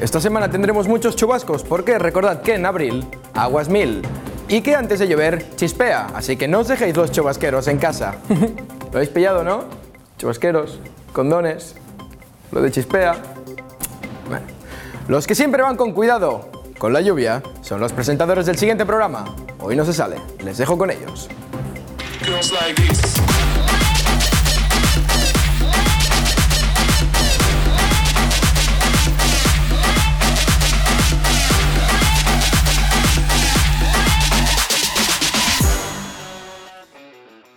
Esta semana tendremos muchos chubascos porque recordad que en abril, aguas mil. Y que antes de llover, chispea, así que no os dejéis los chubasqueros en casa. ¿Lo habéis pillado, no? Chubasqueros, condones, lo de chispea. Bueno, los que siempre van con cuidado con la lluvia son los presentadores del siguiente programa. Hoy no se sale, les dejo con ellos.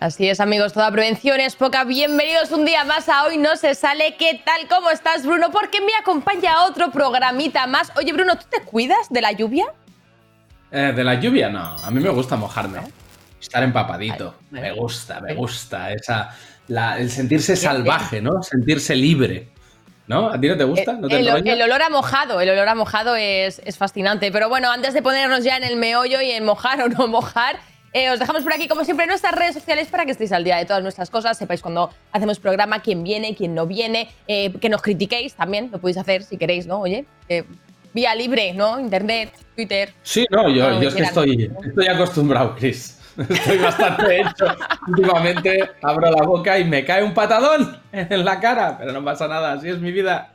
Así es, amigos, toda prevención es poca. Bienvenidos un día más a Hoy No Se Sale. ¿Qué tal? ¿Cómo estás, Bruno? Porque me acompaña otro programita más. Oye, Bruno, ¿tú te cuidas de la lluvia? Eh, de la lluvia, no. A mí me gusta mojarme. Estar empapadito. Ay, me gusta, me gusta. Esa, la- el sentirse salvaje, ¿no? Sentirse libre. ¿No? ¿A ti no te gusta? ¿No te el, el olor a mojado, el olor a mojado es, es fascinante. Pero bueno, antes de ponernos ya en el meollo y en mojar o no mojar, eh, os dejamos por aquí, como siempre, nuestras redes sociales para que estéis al día de todas nuestras cosas. Sepáis cuando hacemos programa, quién viene, quién no viene, eh, que nos critiquéis también, lo podéis hacer si queréis, ¿no? Oye, eh, vía libre, ¿no? Internet, Twitter. Sí, no, yo, yo es que estoy, estoy acostumbrado, Chris. Estoy bastante hecho. Últimamente abro la boca y me cae un patadón en la cara, pero no pasa nada, así es mi vida.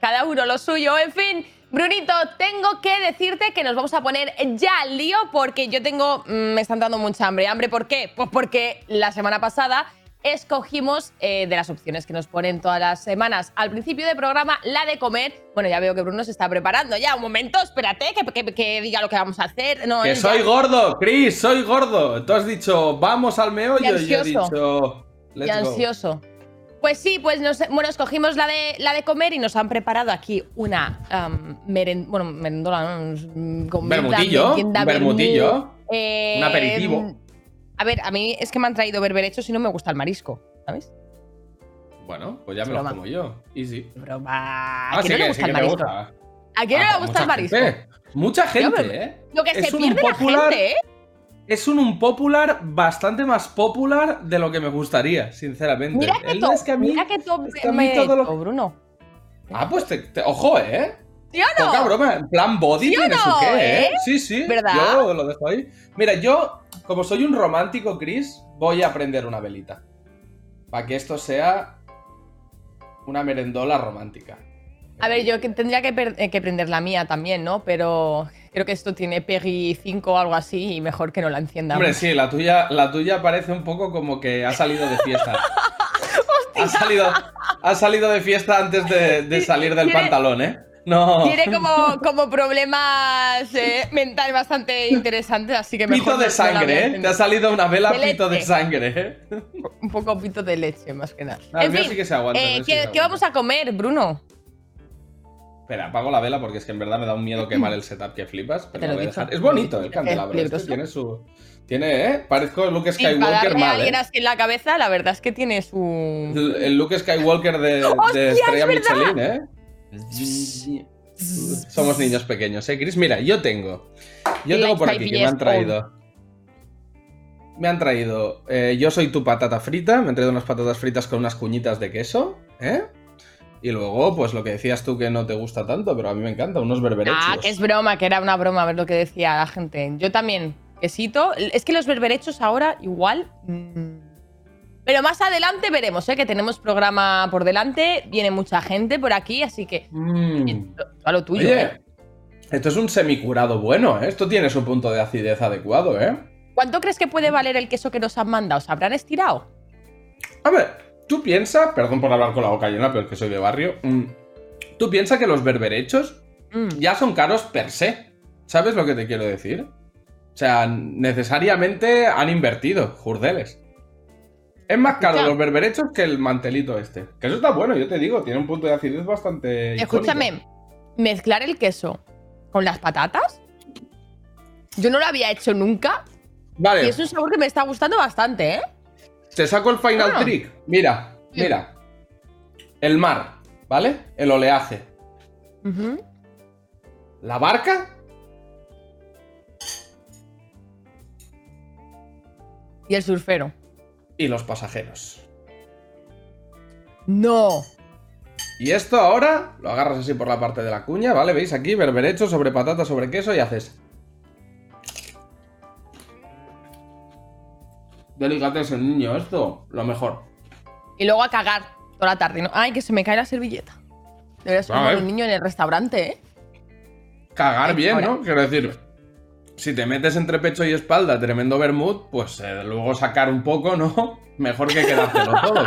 Cada uno lo suyo. En fin, Brunito, tengo que decirte que nos vamos a poner ya al lío porque yo tengo. mm, Me están dando mucha hambre. ¿Hambre por qué? Pues porque la semana pasada escogimos eh, de las opciones que nos ponen todas las semanas al principio del programa la de comer. Bueno, ya veo que Bruno se está preparando. Ya, un momento, espérate, que, que- que diga lo que vamos a hacer. No, Que soy ya- gordo, Chris, soy gordo. Tú has dicho, vamos al meollo, Y y, yo he ansioso. dicho, y let's go. Pues sí, pues nos, bueno, escogimos la de, la de comer y nos han preparado aquí una um, meren- bueno, merendola, ¿no? Mm, Bermutillo, merienda, bermutillo, eh, un aperitivo. A ver, a mí es que me han traído berberechos y no me gusta el marisco, ¿sabes? Bueno, pues ya me Broma. lo como yo. Easy. Ah, ¿a sí quién no le que, gusta sí el marisco? gusta. ¿A quién no Ah, le gusta el marisco? gente. Mucha gente, ¿eh? Lo que Es se pierde unpopular- la gente, ¿eh? Es un unpopular bastante más popular de lo que me gustaría, sinceramente. Mira que top, es que a mí- mira que top es que a mí me todo lo- Bruno. Ah, pues te, te- ojo, ¿eh? ¿Sí o no? Poca broma, en plan body ¿Sí tiene no, su qué, ¿eh? eh? Sí, sí. ¿Verdad? Yo lo dejo ahí. Mira, yo, como soy un romántico, Chris, voy a prender una velita. Para que esto sea una merendola romántica. A ver, yo tendría que, eh, que prender la mía también, ¿no? Pero creo que esto tiene Peggy 5 o algo así y mejor que no la encienda. Hombre, sí, la tuya, la tuya parece un poco como que ha salido de fiesta. ha, salido, ha salido de fiesta antes de, de salir del pantalón, ¿eh? No. Tiene como, como problemas eh, mentales bastante interesantes, así que mejor Pito de sangre, ¿eh? Te ha salido una vela De pito de sangre, ¿eh? Un poco pito de leche, más que nada. El en fin, sí que se aguanta, eh, sí ¿qué, que vamos a comer, Bruno? Espera, apago la vela porque es que en verdad me da un miedo quemar el setup que flipas. Pero Te lo lo voy a he dicho. dejar. Es bonito el Es candelabro. este tiene su. Tiene, ¿eh? Parezco Luke Sí, Skywalker a mal, alguien ¿eh? así en la cabeza, la verdad es que tiene su... El, el Luke Skywalker de, de ¡Hostia, Estrella es! Michelin, ¿eh? Somos niños pequeños, ¿eh, Chris? Mira, yo tengo. Yo tengo por aquí que me han traído. Me han traído. eh, yo soy tu patata frita. Me han traído unas patatas fritas con unas cuñitas de queso, ¿eh? Y luego, pues lo que decías tú que no te gusta tanto, pero a mí me encanta, unos berberechos. Ah, que es broma, que era una broma, ver lo que decía la gente. Yo también, quesito. Es que los berberechos ahora igual... mm, Pero más adelante veremos, ¿eh? que tenemos programa por delante, viene mucha gente por aquí, así que Mm. a lo tuyo. Oye, ¿eh? esto es un semicurado bueno, ¿eh? Esto tiene su punto de acidez adecuado, ¿eh? ¿Cuánto crees que puede valer el queso que nos han mandado? ¿Se habrán estirado? A ver, tú piensas, perdón por hablar con la boca llena, pero es que soy de barrio. mm, tú piensas que los berberechos Mm. ya son caros per se. ¿Sabes lo que te quiero decir? O sea, necesariamente han invertido, jurdeles. Es más caro Escucha. los berberechos que el mantelito este. Que eso está bueno, yo te digo, tiene un punto de acidez bastante. icónico. Escúchame, mezclar el queso con las patatas. Yo no lo había hecho nunca Vale, y es un sabor que me está gustando bastante, ¿eh? Te saco el final Ah. trick. Mira, mira. El mar, ¿vale? El oleaje. La barca Y el surfero. y los pasajeros. No. Y esto ahora lo agarras así por la parte de la cuña, ¿vale? ¿Veis aquí? Berberecho sobre patata, sobre queso y haces. Delicatessen, niño, esto, lo mejor. Y luego a cagar toda la tarde. ¿no? Ay, que se me cae la servilleta. Deberías ser como un niño en el restaurante, ¿eh? Cagar Ay, bien, ahora. ¿no? Quiero decir, si te metes entre pecho y espalda tremendo vermut, pues eh, luego sacar un poco, ¿no? Mejor que quedártelo todo.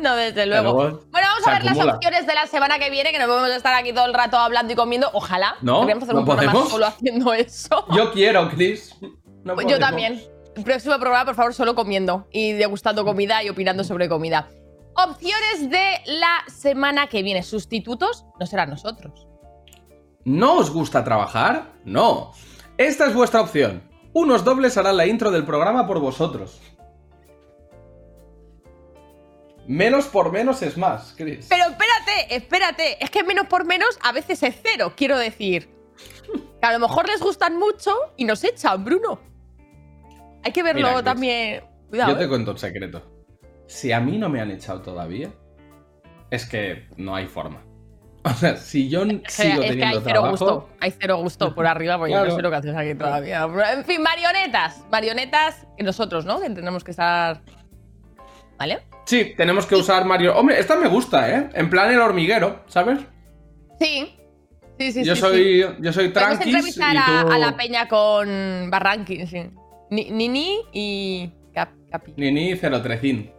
no, desde luego. luego Bueno, vamos a ver las opciones de la semana que viene, que no podemos estar aquí todo el rato hablando y comiendo. Ojalá. No, hacer ¿no un programa podemos? solo haciendo eso. Yo quiero, Chris. No Pues yo también. Próximo programa, por favor, solo comiendo y degustando comida y opinando sobre comida. Opciones de la semana que viene. Sustitutos no serán nosotros. ¿No os gusta trabajar? No. Esta es vuestra opción. Unos dobles harán la intro del programa por vosotros. Menos por menos es más, Chris. Pero espérate, espérate. Es que menos por menos a veces es cero, quiero decir. Que a lo mejor les gustan mucho y nos echan, Bruno. Hay que verlo Mira, también. Cuidado. Yo te ¿eh? cuento un secreto. Si a mí no me han echado todavía, es que no hay forma. O sea, si yo Es que- sigo es que hay teniendo cero trabajo, gusto. Hay cero gusto por arriba, porque yo no sé lo que haces aquí todavía. En fin, marionetas. Marionetas que nosotros, ¿no? Que tenemos que estar. ¿Vale? Sí, tenemos que usar Mario. Hombre, esta me gusta, ¿eh? En plan el hormiguero, ¿sabes? Sí. Sí, sí, yo sí, soy, sí. yo soy y entrevistar a, tú... a la peña con Barranqui, sí. Ni- Nini y Cap- Capi. Nini 013.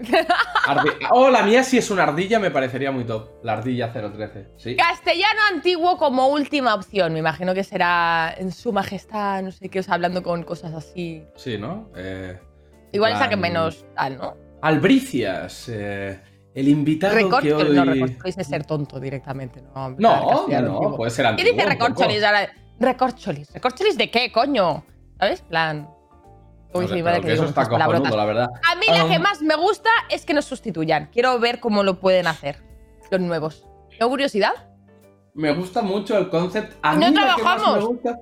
Ardi- Oh, la mía sí es una ardilla, me parecería muy top. La ardilla 013, sí. Castellano antiguo como última opción. Me imagino que será en su majestad, no sé qué, o sea, hablando con cosas así. Sí, ¿no? Eh, Igual plan- saquen menos tal, ¿no? Albricias, eh, el invitado que hoy... no, recorcholis es ser tonto directamente, ¿no? No, no, antiguo. puede ser ¿Qué antiguo. dice un poco. recorcholis? Recorcholis. ¿Recorcholis de qué, coño? ¿Sabes? plan. Uy, No sé, sí, pero vale que que eso digo está cojonudo, la verdad. A mí la Um, que más me gusta es que nos sustituyan. Quiero ver cómo lo pueden hacer los nuevos. ¿Tengo curiosidad? Me gusta mucho el concept. A No mí lo que más trabajamos. me gusta-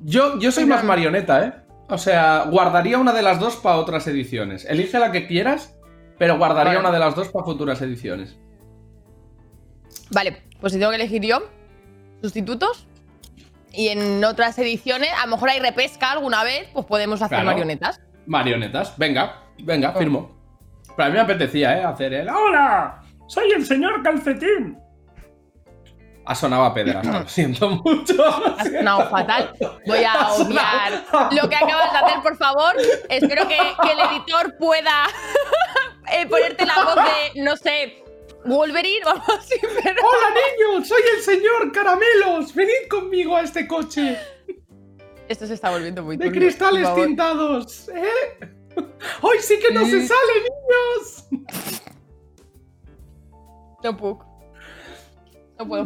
Yo, yo soy más marioneta, ¿eh? O sea, guardaría una de las dos para otras ediciones. Elige la que quieras, pero guardaría Vale. una de las dos para futuras ediciones. Vale, pues si tengo que elegir yo, sustitutos. Y en otras ediciones, a lo mejor hay repesca alguna vez, pues podemos hacer Claro. marionetas. Marionetas, venga, venga, Oh. firmo. Pero a mí me apetecía, ¿eh? Hacer el. ¡Hola! ¡Soy el señor calcetín! Ha sonado a pederasta, lo siento mucho. Ha sonado fatal. Voy a obviar lo que acabas de hacer, por favor. Espero que, que el editor pueda eh, ponerte la voz de, no sé, Wolverine así, pero. ¡Hola, niños! ¡Soy el señor Caramelos! ¡Venid conmigo a este coche! Esto se está volviendo muy ¡De turbio, cristales tintados! ¿Eh? ¡Hoy sí que no se sale, niños! No puedo. No puedo.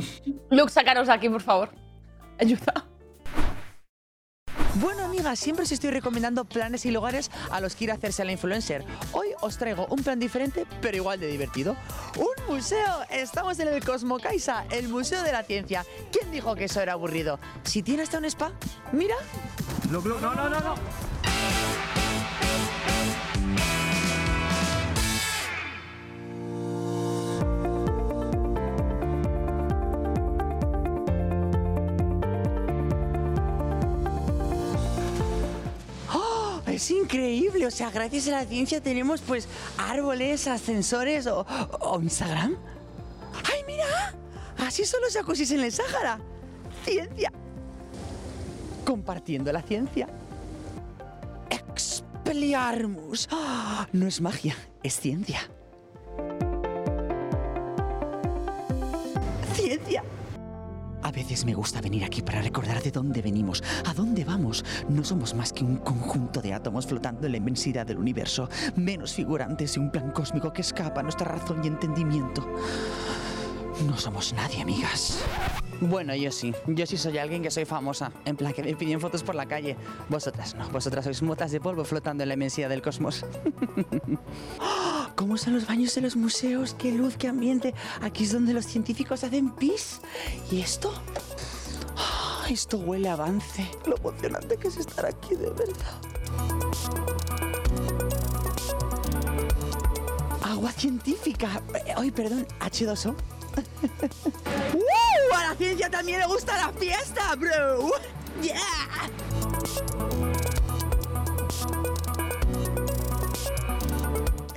Luke, sacaros de aquí, por favor. Ayuda. Bueno, amigas, siempre os estoy recomendando planes y lugares a los que ir a hacerse la influencer. Hoy os traigo un plan diferente, pero igual de divertido. ¡Un museo! Estamos en el Cosmocaisa, el Museo de la Ciencia. ¿Quién dijo que eso era aburrido? Si tiene hasta un spa, mira. No, no, no, no, no. Es increíble, o sea, gracias a la ciencia tenemos pues árboles, ascensores o, o Instagram. ¡Ay, mira! Así son los jacuzzis en el Sáhara. Ciencia. Compartiendo la ciencia. Expelliarmus. ¡Ah! No es magia, es ciencia. Ciencia. A veces me gusta venir aquí para recordar de dónde venimos, a dónde vamos. No somos más que un conjunto de átomos flotando en la inmensidad del universo, menos figurantes de un plan cósmico que escapa a nuestra razón y entendimiento. No somos nadie, amigas. Bueno, yo sí. Yo sí soy alguien que soy famosa. En plan, que me piden fotos por la calle. Vosotras no. Vosotras sois motas de polvo flotando en la inmensidad del cosmos. ¡Oh! ¿Cómo son los baños de los museos? ¡Qué luz, qué ambiente! Aquí es donde los científicos hacen pis. ¿Y esto? ¡Ah! Esto huele a avance. Lo emocionante que es estar aquí, de verdad. Agua científica. Eh, Ay, perdón, H2O. ¡Uh! A la ciencia también le gusta la fiesta, bro. ¡Yeah!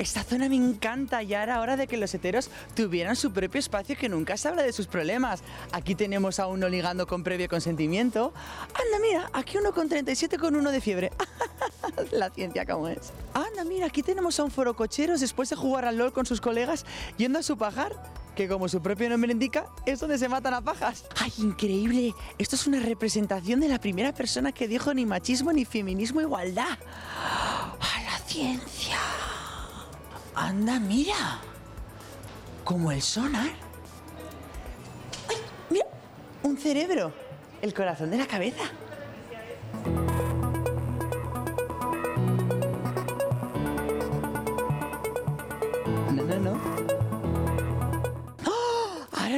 Esta zona me encanta, ya era hora de que los heteros tuvieran su propio espacio que nunca se habla de sus problemas. Aquí tenemos a uno ligando con previo consentimiento. Anda, mira, aquí uno con 37 con uno de fiebre. La ciencia como es. Anda, mira, aquí tenemos a un foro cocheros después de jugar al LOL con sus colegas yendo a su pajar, que como su propio nombre indica, es donde se matan a pajas. ¡Ay, increíble! Esto es una representación de la primera persona que dijo ni machismo ni feminismo igualdad. ¡A la ciencia! Anda, mira. Como el sonar. ¡Ay, mira! Un cerebro. El corazón de la cabeza.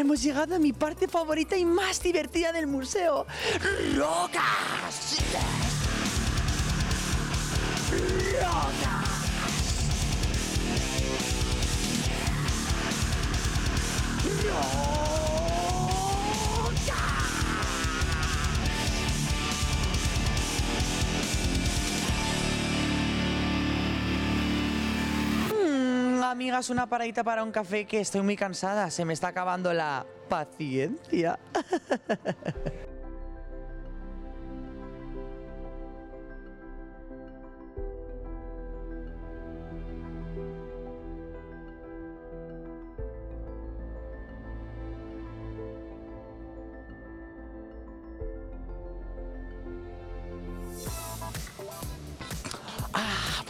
Hemos llegado a mi parte favorita y más divertida del museo. ¡Rocas! ¡Rocas! Mm, Amigas, una paradita para un café que estoy muy cansada. Se me está acabando la paciencia.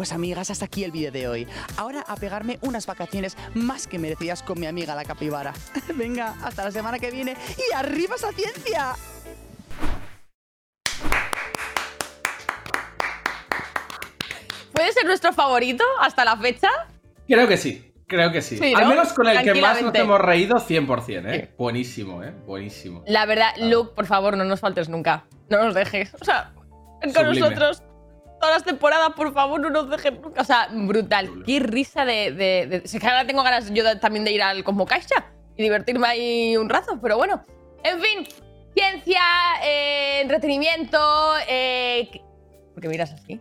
pues amigas, hasta aquí el vídeo de hoy. Ahora a pegarme unas vacaciones más que merecidas con mi amiga la capibara. Venga, hasta la semana que viene y arriba esa ciencia. ¿Puede ser nuestro favorito hasta la fecha? Creo que sí, creo que sí. Sí, Al ¿no? menos con el que más nos hemos reído 100%, ¿eh? Sí. Buenísimo, ¿eh? Buenísimo. La verdad, Luke, por favor, no nos faltes nunca. No nos dejes. O sea, con Sublime. nosotros todas las temporadas, por favor, no nos dejes nunca. O sea, brutal. Qué risa de. de, de- que ahora tengo ganas yo también de ir al Cosmo Caixa y divertirme ahí un rato, pero bueno. En fin, ciencia, eh, entretenimiento. Eh, ¿qué- ¿Por qué miras así?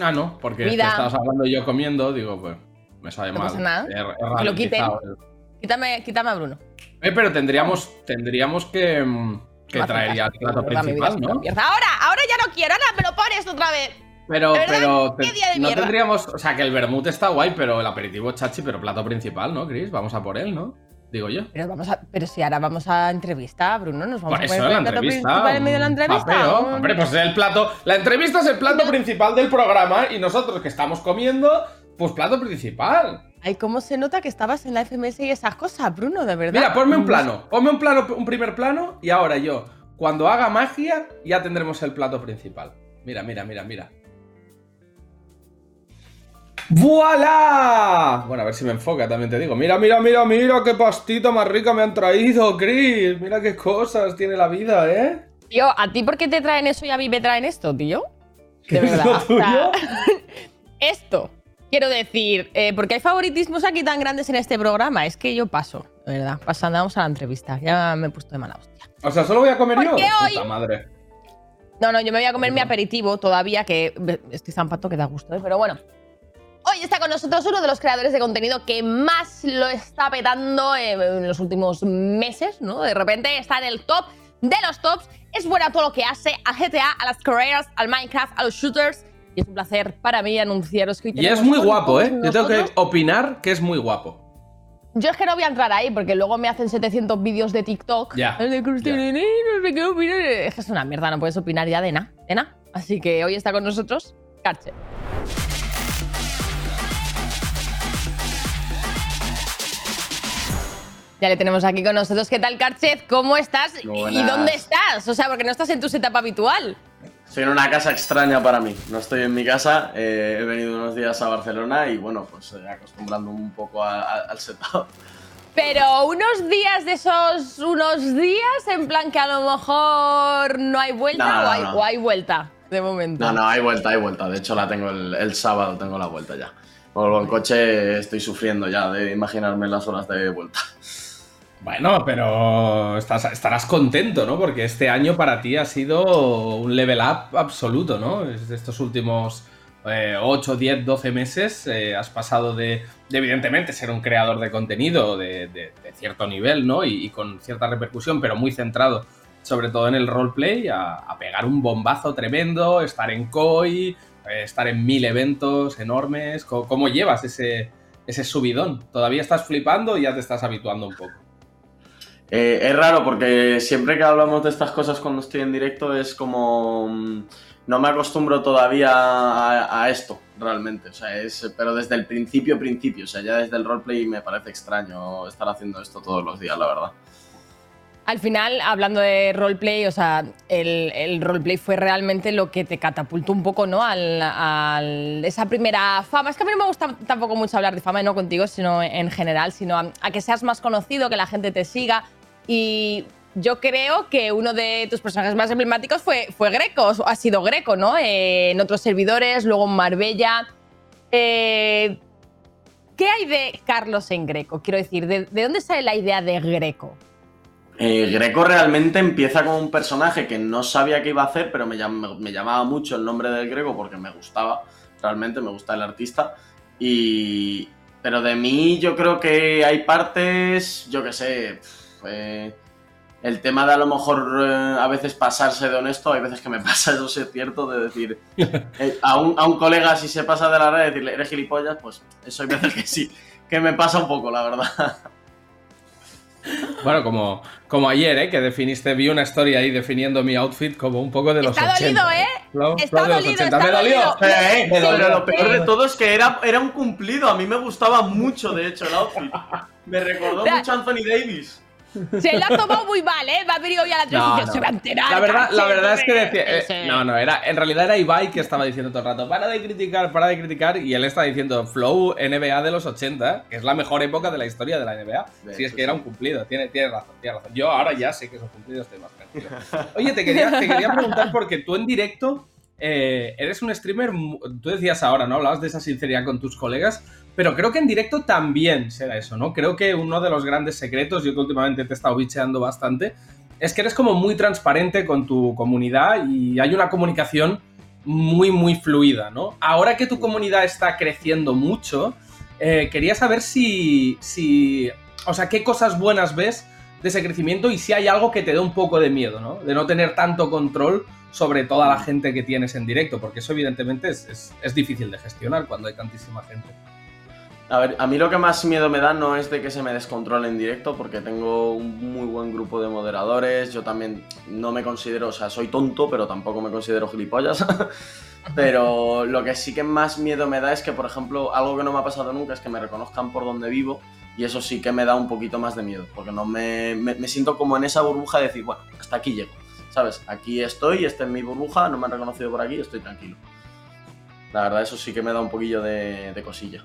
Ah, no, porque Vida. estabas hablando yo comiendo, digo, pues me sabe No mal. pasa nada. He- he lo quiten. el- Quítame, quítame a Bruno. Eh, pero tendríamos, tendríamos que, mm, que Me hace traer ya el plato principal, ¿no? Ahora, ahora ya no quiero, ahora me lo pones otra vez. Pero, pero ¿Qué te- día de no mierda? tendríamos, o sea, que el vermut está guay, pero el aperitivo chachi, pero plato principal, ¿no, Chris? Vamos a por él, ¿no? Digo yo. Pero, vamos a, pero si ahora vamos a entrevista, Bruno, nos vamos Por a poner el plato principal en medio de la entrevista. papeo. Hombre, pues el plato. La entrevista es el plato principal del programa y nosotros que estamos comiendo, pues plato principal. Ay, cómo se nota que estabas en la FMS y esas cosas, Bruno, de verdad. Mira, ponme un plano, ponme un plano, un primer plano y ahora yo, cuando haga magia, ya tendremos el plato principal. Mira, mira, mira, mira. ¡Voilá! Bueno, a ver si me enfoca, también te digo. Mira, mira, mira, mira, qué pastita más rica me han traído, Chris. Mira qué cosas tiene la vida, ¿eh? Tío, ¿a ti por qué te traen eso y a mí me traen esto, tío? De ¿Qué es verdad. lo o sea, tuyo? esto. Quiero decir, eh, porque hay favoritismos aquí tan grandes en este programa. Es que yo paso, de verdad. Pasando, vamos a la entrevista. Ya me he puesto de mala hostia. O sea, solo voy a comer ¿Por yo. qué hoy? Puta madre. No, no, yo me voy a comer mi Perdón. aperitivo todavía, que estoy zampato que da gusto, ¿eh? pero bueno. Hoy está con nosotros uno de los creadores de contenido que más lo está petando en los últimos meses, ¿no? De repente está en el top de los tops. Es buena a todo lo que hace, a GTA, a las carreras, al Minecraft, a los shooters. Y es un placer para mí anunciaros que hoy Y es muy guapo, ¿eh? Yo tengo que nosotros- opinar que es muy guapo. Yo es que no voy a entrar ahí porque luego me hacen 700 vídeos de TikTok. Ya, de Cristina, ya. no sé qué opinar. Es que es una mierda, no puedes opinar ya de nada, de nada. Así que hoy está con nosotros Carche. Ya le tenemos aquí con nosotros. ¿Qué tal, Carchet? ¿Cómo estás? ¿Y Buenas. dónde estás? O sea, porque no estás en tu setup habitual. Estoy en una casa extraña para mí. No estoy en mi casa. eh, he venido unos días a Barcelona y bueno, pues eh, acostumbrando un poco a- a- al setup. Pero unos días de esos unos días, en plan que a lo mejor no hay vuelta No, no, o, hay, no. o hay vuelta de momento. No, no, hay vuelta, hay vuelta. De hecho, la tengo el, el sábado, tengo la vuelta ya. O el coche estoy sufriendo ya de imaginarme las horas de vuelta. Bueno, pero estás- estarás contento, ¿no? Porque este año para ti ha sido un level up absoluto, ¿no? Es de estos últimos eh, 8, 10, 12 meses eh, has pasado de, de, evidentemente, ser un creador de contenido de, cierto nivel, ¿no? Y, y con cierta repercusión, pero muy centrado sobre todo en el roleplay, a, pegar un bombazo tremendo, estar en COI, eh, estar en mil eventos enormes. ¿Cómo, cómo llevas ese, ese subidón? ¿Todavía estás flipando o ya te estás habituando un poco? Eh, es raro porque siempre que hablamos de estas cosas cuando estoy en directo es como... mm, No me acostumbro todavía a, esto, realmente. O sea, es, pero desde el principio, principio. O sea, ya desde el roleplay me parece extraño estar haciendo esto todos los días, la verdad. Al final, hablando de roleplay, o sea, el, el roleplay fue realmente lo que te catapultó un poco, ¿no? Al, esa primera fama. Es que a mí no me gusta tampoco mucho hablar de fama, no contigo, sino en general, sino a que seas más conocido, que la gente te siga. Y yo creo que uno de tus personajes más emblemáticos fue, fue Greco, ha sido Greco, ¿no? Eh, en otros servidores, luego en Marbella. Eh, ¿Qué hay de Carlos en Greco? Quiero decir, ¿de, de dónde sale la idea de Greco? Eh, Greco realmente empieza como un personaje que no sabía qué iba a hacer, pero me llamaba mucho el nombre del Greco porque me gustaba, realmente me gusta el artista. Y... Pero de mí yo creo que hay partes, yo qué sé, eh, el tema de a lo mejor eh, a veces pasarse de honesto, hay veces que me pasa eso, sí es cierto, de decir eh, a, un, a un colega si se pasa de la red, decirle, eres gilipollas, pues eso hay veces que sí, que me pasa un poco, la verdad. Bueno, como, como ayer, ¿eh? Que definiste, vi una story ahí definiendo mi outfit como un poco de los Está 80. dolido, ¿eh? Flow- Está flow de los dolido, 80. está ¿Me dolió? dolido. Eh, Me pero dolió. lo peor de todo es que era, era un cumplido. A mí me gustaba mucho, de hecho, el outfit. Me recordó mucho a Anthony Davis. Se la ha tomado muy mal, ¿eh? Va a venir hoy a la No, televisión, no. se va a enterar. La verdad, la verdad es que decía. eh, no, no, era, en realidad era Ibai que estaba diciendo todo el rato, para de criticar, para de criticar, y él está diciendo Flow NBA de los 80, que es la mejor época de la historia de la NBA. De si es que era un cumplido, tiene, tiene razón, tiene razón. Yo ahora ya sé que es un cumplido, estoy más tranquilo. Oye, te quería, te quería preguntar porque tú en directo eh, eres un streamer, tú decías ahora, ¿no? Hablabas de esa sinceridad con tus colegas, pero creo que en directo también será eso, ¿no? Creo que uno de los grandes secretos, yo que últimamente te he estado bicheando bastante, es que eres como muy transparente con tu comunidad y hay una comunicación muy, muy fluida, ¿no? Ahora que tu comunidad está creciendo mucho, eh, quería saber si, si, o sea, qué cosas buenas ves de ese crecimiento y si hay algo que te dé un poco de miedo, ¿no? De no tener tanto control sobre toda la gente que tienes en directo, porque eso evidentemente es, es- es difícil de gestionar cuando hay tantísima gente. A ver, a mí lo que más miedo me da no es de que se me descontrole en directo, porque tengo un muy buen grupo de moderadores. Yo también no me considero, o sea, soy tonto, pero tampoco me considero gilipollas. pero lo que sí que más miedo me da es que, por ejemplo, algo que no me ha pasado nunca es que me reconozcan por donde vivo. Y eso sí que me da un poquito más de miedo, porque no me, me, siento como en esa burbuja de decir, bueno, hasta aquí llego. ¿Sabes? Aquí estoy, esta es mi burbuja, no me han reconocido por aquí, estoy tranquilo. La verdad, eso sí que me da un poquillo de cosilla.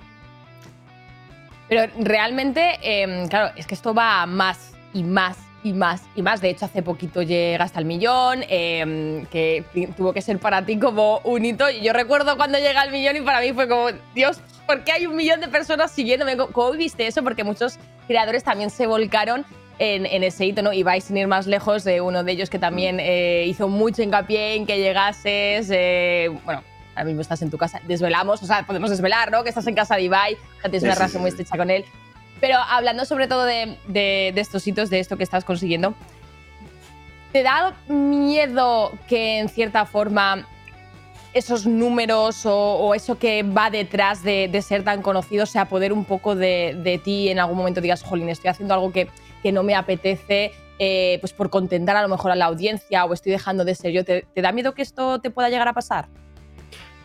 Pero realmente, eh, claro, es que esto va más y más y más y más. De hecho, hace poquito llega hasta el millón, eh, que tuvo que ser para ti como un hito. Y yo recuerdo cuando llega al millón y para mí fue como, Dios, ¿por qué hay un millón de personas siguiéndome? ¿Cómo- ¿Cómo viste eso? Porque muchos creadores también se volcaron en, en ese hito, ¿no? Y vais sin ir más lejos de uno de ellos que también eh, hizo mucho hincapié en que llegases, eh, bueno, ahora mismo estás en tu casa, desvelamos, o sea, podemos desvelar, ¿no? Que estás en casa de Ibai, que tienes una sí, relación sí, muy sí. estrecha con él. Pero hablando sobre todo de, de- de estos hitos, de esto que estás consiguiendo, ¿te da miedo que en cierta forma esos números o, o eso que va detrás de, de ser tan conocido se apodere un poco de, de ti y en algún momento digas, jolín, estoy haciendo algo que, que no me apetece, eh, pues por contentar a lo mejor a la audiencia o estoy dejando de ser yo? ¿Te, te da miedo que esto te pueda llegar a pasar?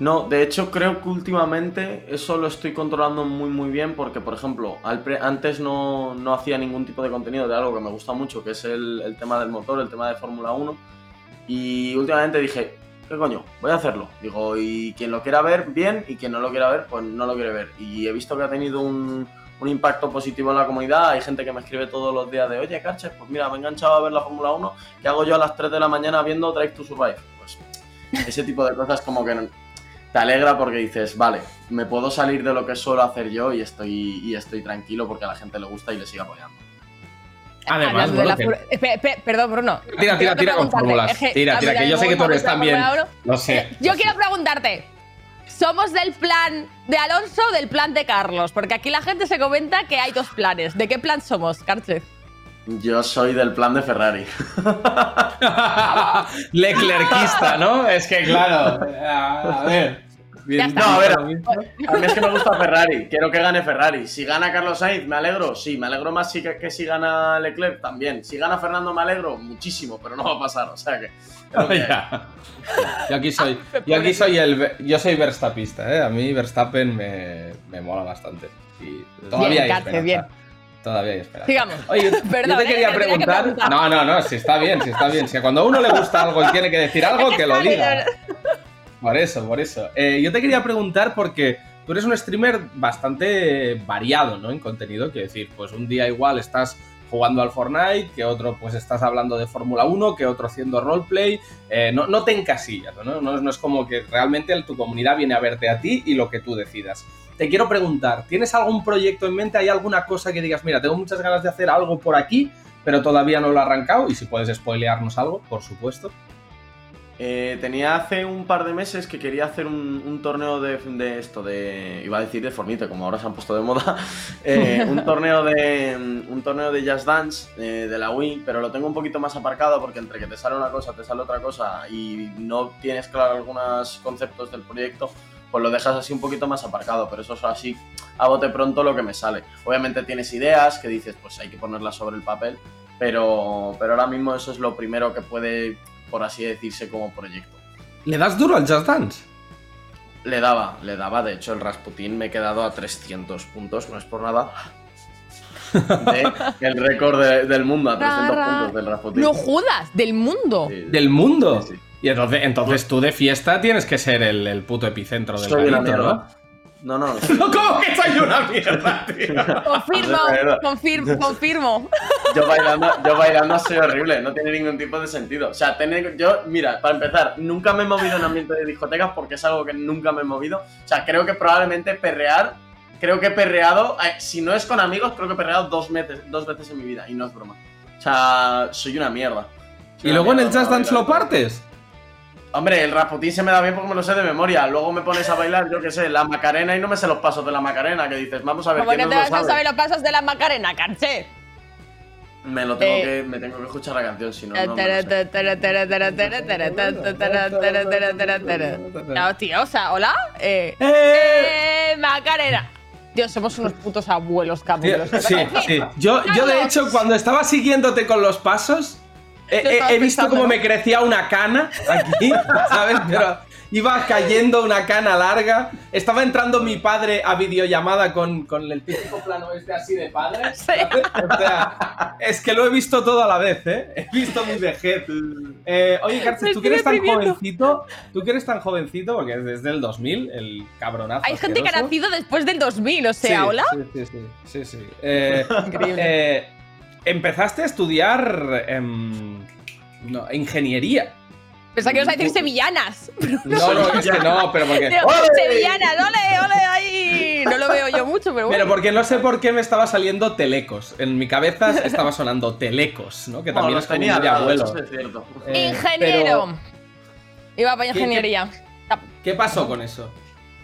No, de hecho creo que últimamente eso lo estoy controlando muy muy bien porque, por ejemplo, antes no, no hacía ningún tipo de contenido de algo que me gusta mucho, que es el, tema del motor, el tema de Fórmula 1. Y últimamente dije, ¿qué coño? Voy a hacerlo. Digo, y quien lo quiera ver, bien, y quien no lo quiera ver, pues no lo quiere ver. Y he visto que ha tenido un, un impacto positivo en la comunidad. Hay gente que me escribe todos los días de, oye, Carches, pues mira, me he enganchado a ver la Fórmula 1, ¿qué hago yo a las 3 de la mañana viendo Drive to Survive? Pues ese tipo de cosas como que te alegra porque dices, vale, me puedo salir de lo que suelo hacer yo y estoy, y estoy tranquilo porque a la gente le gusta y le sigue apoyando. Además, de la Perdón, Bruno. Tira, tira, tira con fórmulas. Es que Tira, tira, que yo sé que tú eres también. Lo sé. Eh, Yo quiero preguntarte, ¿somos del plan de Alonso o del plan de Carlos? Porque aquí la gente se comenta que hay dos planes. ¿De qué plan somos, Carche? Yo soy del plan de Ferrari. Leclerquista, ¿no? Es que claro. A ver. No, a ver, a mí, a mí es que me gusta Ferrari. Quiero que gane Ferrari. Si gana Carlos Sainz, me alegro. Sí, me alegro más si que, que si gana Leclerc también. Si gana Fernando, me alegro muchísimo, pero no va a pasar. O sea que. Ya. Yo aquí soy, yo aquí soy el, yo soy Verstappista, ¿eh? A mí Verstappen me, me mola bastante. Y todavía Bien, hay esperanza. bien. Todavía hay esperanza. Sigamos. Oye, yo Perdón, te ¿eh? quería Te tenía que preguntar. preguntar. No, no, no, si está bien, si está bien. Si cuando a uno le gusta algo y tiene que decir algo, que lo diga. Por eso, por eso. Eh, yo te quería preguntar porque tú eres un streamer bastante variado, ¿no? En contenido, quiero decir, pues un día igual estás jugando al Fortnite, que otro pues estás hablando de Fórmula 1, que otro haciendo roleplay. Eh, no, no te encasillas, ¿no? ¿no? No es como que realmente tu comunidad viene a verte a ti y lo que tú decidas. Te quiero preguntar, ¿tienes algún proyecto en mente? ¿Hay alguna cosa que digas, mira, tengo muchas ganas de hacer algo por aquí, pero todavía no lo he arrancado? Y si puedes spoilearnos algo, por supuesto. Eh, tenía hace un par de meses que quería hacer un, un torneo de, de esto, de. Iba a decir de Formite, como ahora se han puesto de moda. eh, un torneo de. Un torneo de Just Dance eh, de la Wii, pero lo tengo un poquito más aparcado porque entre que te sale una cosa, te sale otra cosa y no tienes claro algunos conceptos del proyecto, pues lo dejas así un poquito más aparcado. Pero eso es así a bote pronto lo que me sale. Obviamente tienes ideas que dices, pues hay que ponerlas sobre el papel, pero, pero ahora mismo eso es lo primero que puede, por así decirse, como proyecto. ¿Le das duro al Just Dance? Le daba, le daba, de hecho el Rasputin me he quedado a 300 puntos, no es por nada. De el récord de- del mundo a 300 Ra, ra. puntos del Rasputin. No jodas, del mundo. Sí, ¿Del mundo? sí, sí. Y entonces, entonces tú de fiesta tienes que ser el, el puto epicentro del Soy garito. No, no, soy- ¿no? ¿Cómo que soy una mierda, tío? Confirmo, confirmo, confirmo. yo bailando, yo bailando soy horrible, no tiene ningún tipo de sentido. O sea, tener, yo, mira, para empezar, nunca me he movido en ambiente de discotecas porque es algo que nunca me he movido. O sea, creo que probablemente perrear, creo que he perreado, eh, si no es con amigos, creo que he perreado dos veces, dos veces en mi vida, y no es broma. O sea, soy una mierda. Soy ¿Y una luego en el Just Dance lo partes? Hombre, el Rasputin se me da bien porque me lo sé de memoria. Luego me pones a bailar, yo qué sé, la Macarena y no me sé los pasos de la Macarena, que dices, vamos a ver, ¿Cómo ¿quién que nos te lo vas a sabe? saber los pasos de la Macarena, Carche? Me lo tengo Eh. que, me tengo que escuchar la canción, si no, no me lo sé. No, tío, o sea, hola. Eh, ¡Eh! eh, Macarena. Dios, somos unos putos abuelos cabulos. Sí, sí. Yo, yo de hecho, cuando estaba siguiéndote con los pasos, he, he- estabas he visto cómo me crecía una cana aquí, ¿sabes? Pero iba cayendo una cana larga. Estaba entrando mi padre a videollamada con, con el típico plano este así de padre. O sea, es que lo he visto todo a la vez, ¿eh? He visto mi vejez. Eh, oye, Cartes, Me tú que eres tan jovencito, tú que eres tan jovencito, porque es desde el 2000, el cabronazo. Hay gente que ha asqueroso. nacido después del 2000, o sea, Sí, hola. Sí, sí, sí. sí, sí. Eh, Increíble. eh, empezaste a estudiar em, no, ingeniería. Pensaba que ibas a decir sevillanas. No, no, es que no, pero porque. Digo, Sevillanas, ole, ole, ahí. No lo veo yo mucho, pero bueno. Pero porque no sé por qué me estaba saliendo telecos. En mi cabeza estaba sonando telecos, ¿no? Que No, también los es como tenía de abuelo. eso es cierto. Eh, Ingeniero. pero, Iba para ¿Qué- ingeniería. ¿Qué pasó con eso?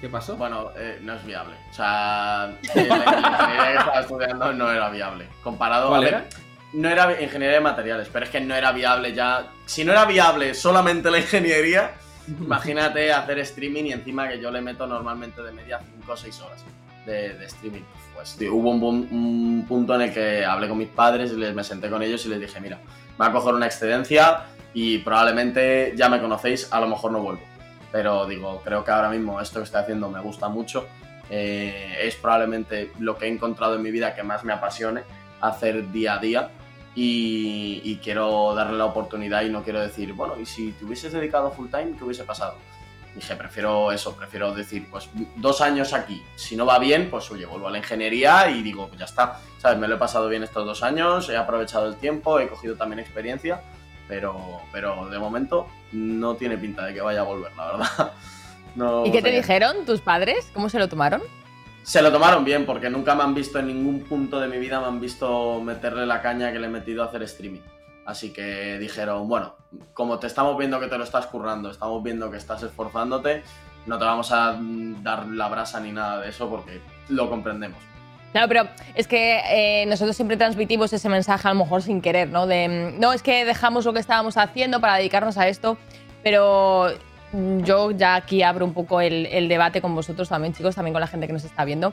¿Qué pasó? Bueno, eh, no es viable. O sea, la ingeniería que estaba estudiando no era viable. Comparado ¿Cuál a ver, era? No era ingeniería de materiales, pero es que no era viable ya. Si no era viable solamente la ingeniería, imagínate hacer streaming y encima que yo le meto normalmente de media 5 o 6 horas de, de streaming. Pues tío, hubo un, un punto en el que hablé con mis padres y les, me senté con ellos y les dije, mira, me va a coger una excedencia y probablemente ya me conocéis, a lo mejor no vuelvo. Pero digo, creo que ahora mismo esto que estoy haciendo me gusta mucho. eh, es probablemente lo que he encontrado en mi vida que más me apasione hacer día a día. Y, y quiero darle la oportunidad y no quiero decir, bueno, y si te hubieses dedicado full time, ¿qué hubiese pasado? Dije, prefiero eso, prefiero decir, pues dos años aquí. Si no va bien, pues oye, vuelvo a la ingeniería y digo, pues ya está. ¿Sabes? Me lo he pasado bien estos dos años, he aprovechado el tiempo, he cogido también experiencia, pero, pero de momento no tiene pinta de que vaya a volver, la verdad. No ¿Y qué te dijeron tus padres? ¿Cómo se lo tomaron? Se lo tomaron bien, porque nunca me han visto en ningún punto de mi vida, me han visto meterle la caña que le he metido a hacer streaming. Así que dijeron, bueno, como te estamos viendo que te lo estás currando, estamos viendo que estás esforzándote, no te vamos a dar la brasa ni nada de eso porque lo comprendemos. Claro, pero es que eh, nosotros siempre transmitimos ese mensaje a lo mejor sin querer, ¿no? De, mm, no, es que dejamos lo que estábamos haciendo para dedicarnos a esto, pero yo ya aquí abro un poco el, el debate con vosotros también, chicos, también con la gente que nos está viendo.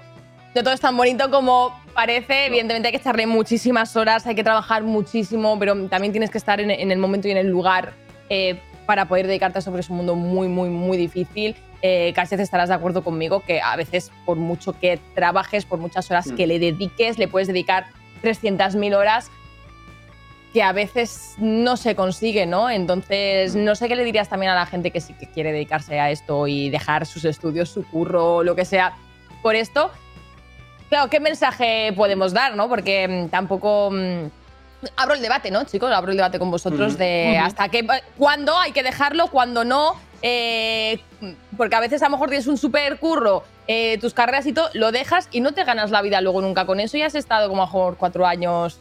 No todo es tan bonito como parece, evidentemente hay que echarle muchísimas horas, hay que trabajar muchísimo, pero también tienes que estar en, en el momento y en el lugar eh, para poder dedicarte a eso, porque es un mundo muy, muy, muy difícil. Eh, casi estarás de acuerdo conmigo que a veces, por mucho que trabajes, por muchas horas Mm. que le dediques, le puedes dedicar 300.000 horas que a veces no se consigue, ¿no? Entonces, no sé qué le dirías también a la gente que sí que quiere dedicarse a esto y dejar sus estudios, su curro, lo que sea, por esto. Claro, ¿qué mensaje podemos dar, no? Porque mm, tampoco... abro el debate, ¿no, chicos? Abro el debate con vosotros de hasta qué... ¿Cuándo hay que dejarlo? ¿Cuándo no? Eh, porque a veces a lo mejor tienes un super curro, eh, tus carreras y todo, lo dejas y no te ganas la vida luego nunca con eso y has estado como a lo mejor cuatro años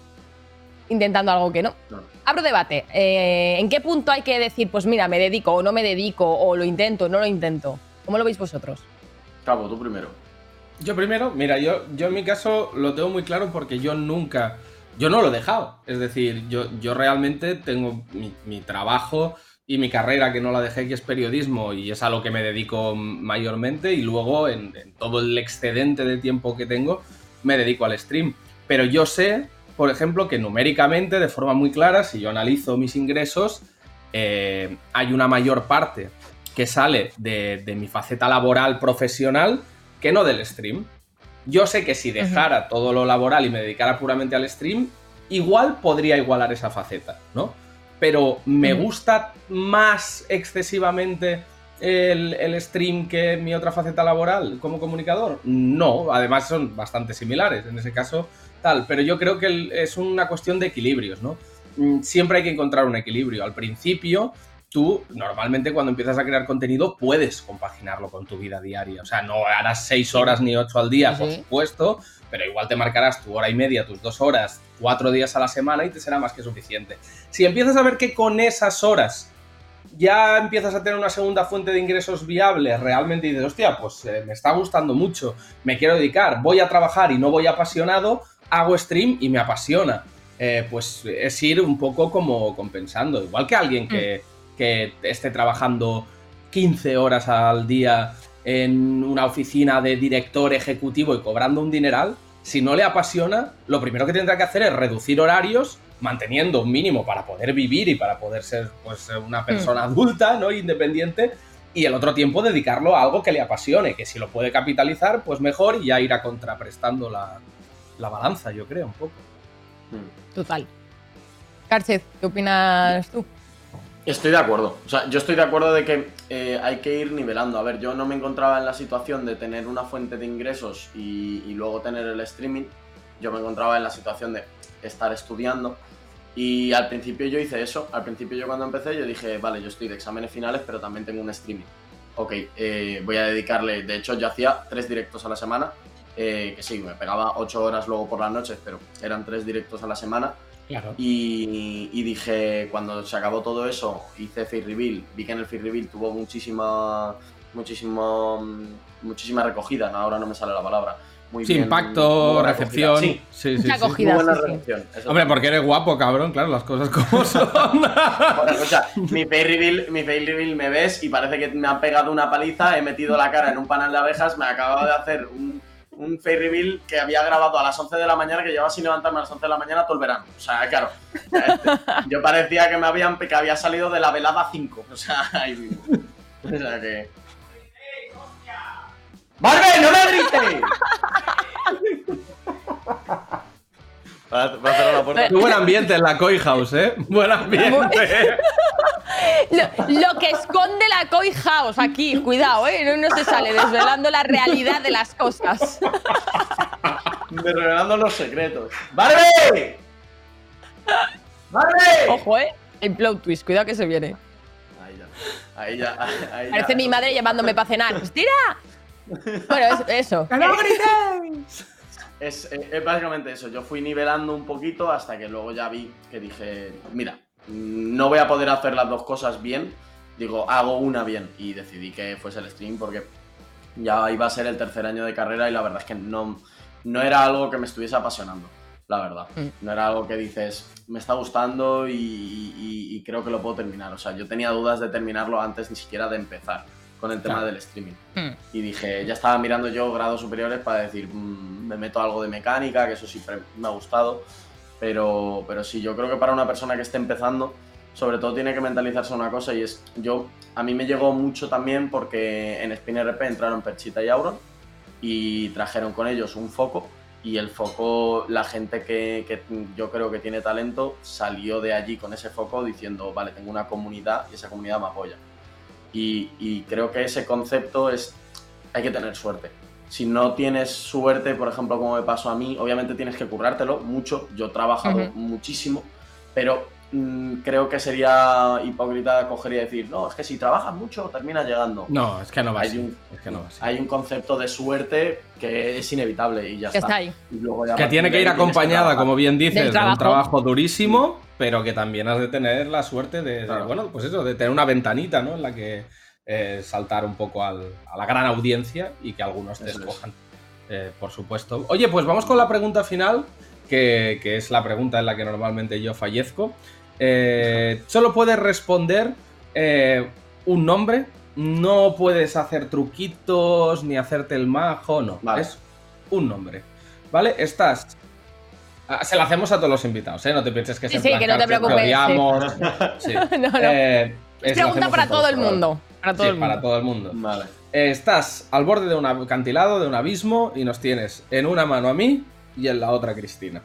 intentando algo que no. No. Abro debate. Eh, ¿En qué punto hay que decir, pues mira, me dedico o no me dedico, o lo intento o no lo intento? ¿Cómo lo veis vosotros? Cabo, tú primero. Yo primero, mira, yo, yo en mi caso lo tengo muy claro porque yo nunca, yo no lo he dejado. Es decir, yo, yo realmente tengo mi, trabajo y mi carrera que no la dejé, que es periodismo y es a lo que me dedico mayormente y luego en, en todo el excedente de tiempo que tengo me dedico al stream. Pero yo sé, por ejemplo, que numéricamente, de forma muy clara, si yo analizo mis ingresos, eh, hay una mayor parte que sale de, de mi faceta laboral profesional que no del stream. Yo sé que si dejara todo lo laboral y me dedicara puramente al stream, igual podría igualar esa faceta, ¿no? Pero me gusta más excesivamente el, el stream que mi otra faceta laboral como comunicador. No, además son bastante similares en ese caso, tal. Pero yo creo que el- es una cuestión de equilibrios, ¿no? Mm, Siempre hay que encontrar un equilibrio. Al principio, tú normalmente cuando empiezas a crear contenido puedes compaginarlo con tu vida diaria. O sea, no harás seis horas ni ocho al día, por supuesto, pero igual te marcarás tu hora y media, tus dos horas, cuatro días a la semana y te será más que suficiente. Si empiezas a ver que con esas horas ya empiezas a tener una segunda fuente de ingresos viable, realmente dices, hostia, pues eh, me está gustando mucho, me quiero dedicar, voy a trabajar y no voy apasionado, hago stream y me apasiona. Eh, pues es ir un poco como compensando. Igual que alguien que, que esté trabajando 15 horas al día en una oficina de director ejecutivo y cobrando un dineral, si no le apasiona, lo primero que tendrá que hacer es reducir horarios, manteniendo un mínimo para poder vivir y para poder ser pues, una persona adulta, ¿no? Independiente, y el otro tiempo dedicarlo a algo que le apasione, que si lo puede capitalizar, pues mejor y ya irá contraprestando la, la balanza, yo creo, un poco. Mm. Total. Carchez, ¿qué opinas tú? Estoy de acuerdo. O sea, yo estoy de acuerdo de que eh, hay que ir nivelando. A ver, yo no me encontraba en la situación de tener una fuente de ingresos y, y luego tener el streaming. Yo me encontraba en la situación de estar estudiando. Y al principio yo hice eso. Al principio yo cuando empecé yo dije, vale, yo estoy de exámenes finales, pero también tengo un streaming. Ok, eh, voy a dedicarle... De hecho, yo hacía tres directos a la semana. eh, que sí, me pegaba ocho horas luego por las noches, pero eran tres directos a la semana. Claro. Y, y dije, cuando se acabó todo eso, hice Face Reveal, vi que en el Face Reveal tuvo muchísima, muchísimo, mm, muchísima recogida, no, ahora no me sale la palabra. Muy Sí, bien, impacto, recepción. recogida. Sí, Sí, sí, sí. muy buena sí, recepción. Hombre, porque eres guapo, cabrón, claro, las cosas como son. Bueno, escucha, mi Face Reveal, mi Face Reveal me ves y parece que me han pegado una paliza, he metido la cara en un panal de abejas, me acababa de hacer un, un Reveal que había grabado a las 11 de la mañana, que llevaba sin levantarme a las 11 de la mañana todo el verano. O sea, claro, este, yo parecía que me habían que había salido de la velada 5. O sea, ahí mismo. O sea que... ¡Barbe, no me grites! Va a va a cerrar la puerta. Qué buen ambiente en la Koi House, ¿eh? Buen ambiente. Lo, lo que esconde la Koi House aquí, cuidado, ¿eh? No, no se sale desvelando la realidad de las cosas. Me revelando los secretos. ¡Barbe! ¡Barbe! Ojo, ¿eh? El plot twist, cuidado que se viene. Ahí. ya. Ahí ya. ahí ya. Parece mi madre llamándome para cenar. ¡Cristina! Bueno, es- eso. Es, eh, es básicamente eso. Yo fui nivelando un poquito hasta que luego ya vi que dije, mira, no voy a poder hacer las dos cosas bien. Digo, hago una bien. Y decidí que fuese el stream porque ya iba a ser el tercer año de carrera y la verdad es que no, no era algo que me estuviese apasionando. La verdad. Mm. No era algo que dices, me está gustando y, y- y creo que lo puedo terminar. O sea, yo tenía dudas de terminarlo antes ni siquiera de empezar con el tema Claro. del streaming. Hmm. Y dije, ya estaba mirando yo grados superiores para decir, "Mm, me meto algo de mecánica, que eso siempre me ha gustado. Pero, pero sí, yo creo que para una persona que esté empezando, sobre todo tiene que mentalizarse una cosa y es, yo, a mí me llegó mucho también porque en Spin RP entraron Perchita y Auron y trajeron con ellos un foco y el foco, la gente que, que yo creo que tiene talento salió de allí con ese foco diciendo, vale, tengo una comunidad y esa comunidad me apoya. Y, y creo que ese concepto es, hay que tener suerte. Si no tienes suerte, por ejemplo, como me pasó a mí, obviamente tienes que currártelo mucho. Yo he trabajado muchísimo, pero creo que sería hipócrita coger y decir, no, es que si trabajas mucho terminas llegando. No, es que no va Hay así. un- Es que no va así. Hay un concepto de suerte que es inevitable y ya Que está. está ahí. Y luego ya a Que tiene que ir que acompañada, como bien dices, de un trabajo. durísimo, pero que también has de tener la suerte de, bueno, pues eso, de tener una ventanita, ¿no? En la que eh, saltar un poco al- a la gran audiencia y que algunos te Eso es. escojan, eh, por supuesto. Oye, pues vamos con la pregunta final, que, que es la pregunta en la que normalmente yo fallezco. Eh, solo puedes responder eh, un nombre, no puedes hacer truquitos ni hacerte el majo, no. Vale. Es un nombre. ¿Vale? Estás. Ah, Se lo hacemos a todos los invitados, ¿eh? No te pienses que Sí, es sí, en plan que no te cárcel, preocupes, odiamos. Sí. No, no. Eh, Es pregunta para todo el mundo. Para todo Sí, el mundo. para todo el mundo. Vale. Eh, estás al borde de un acantilado, de un abismo, y nos tienes en una mano a mí y en la otra a Cristina.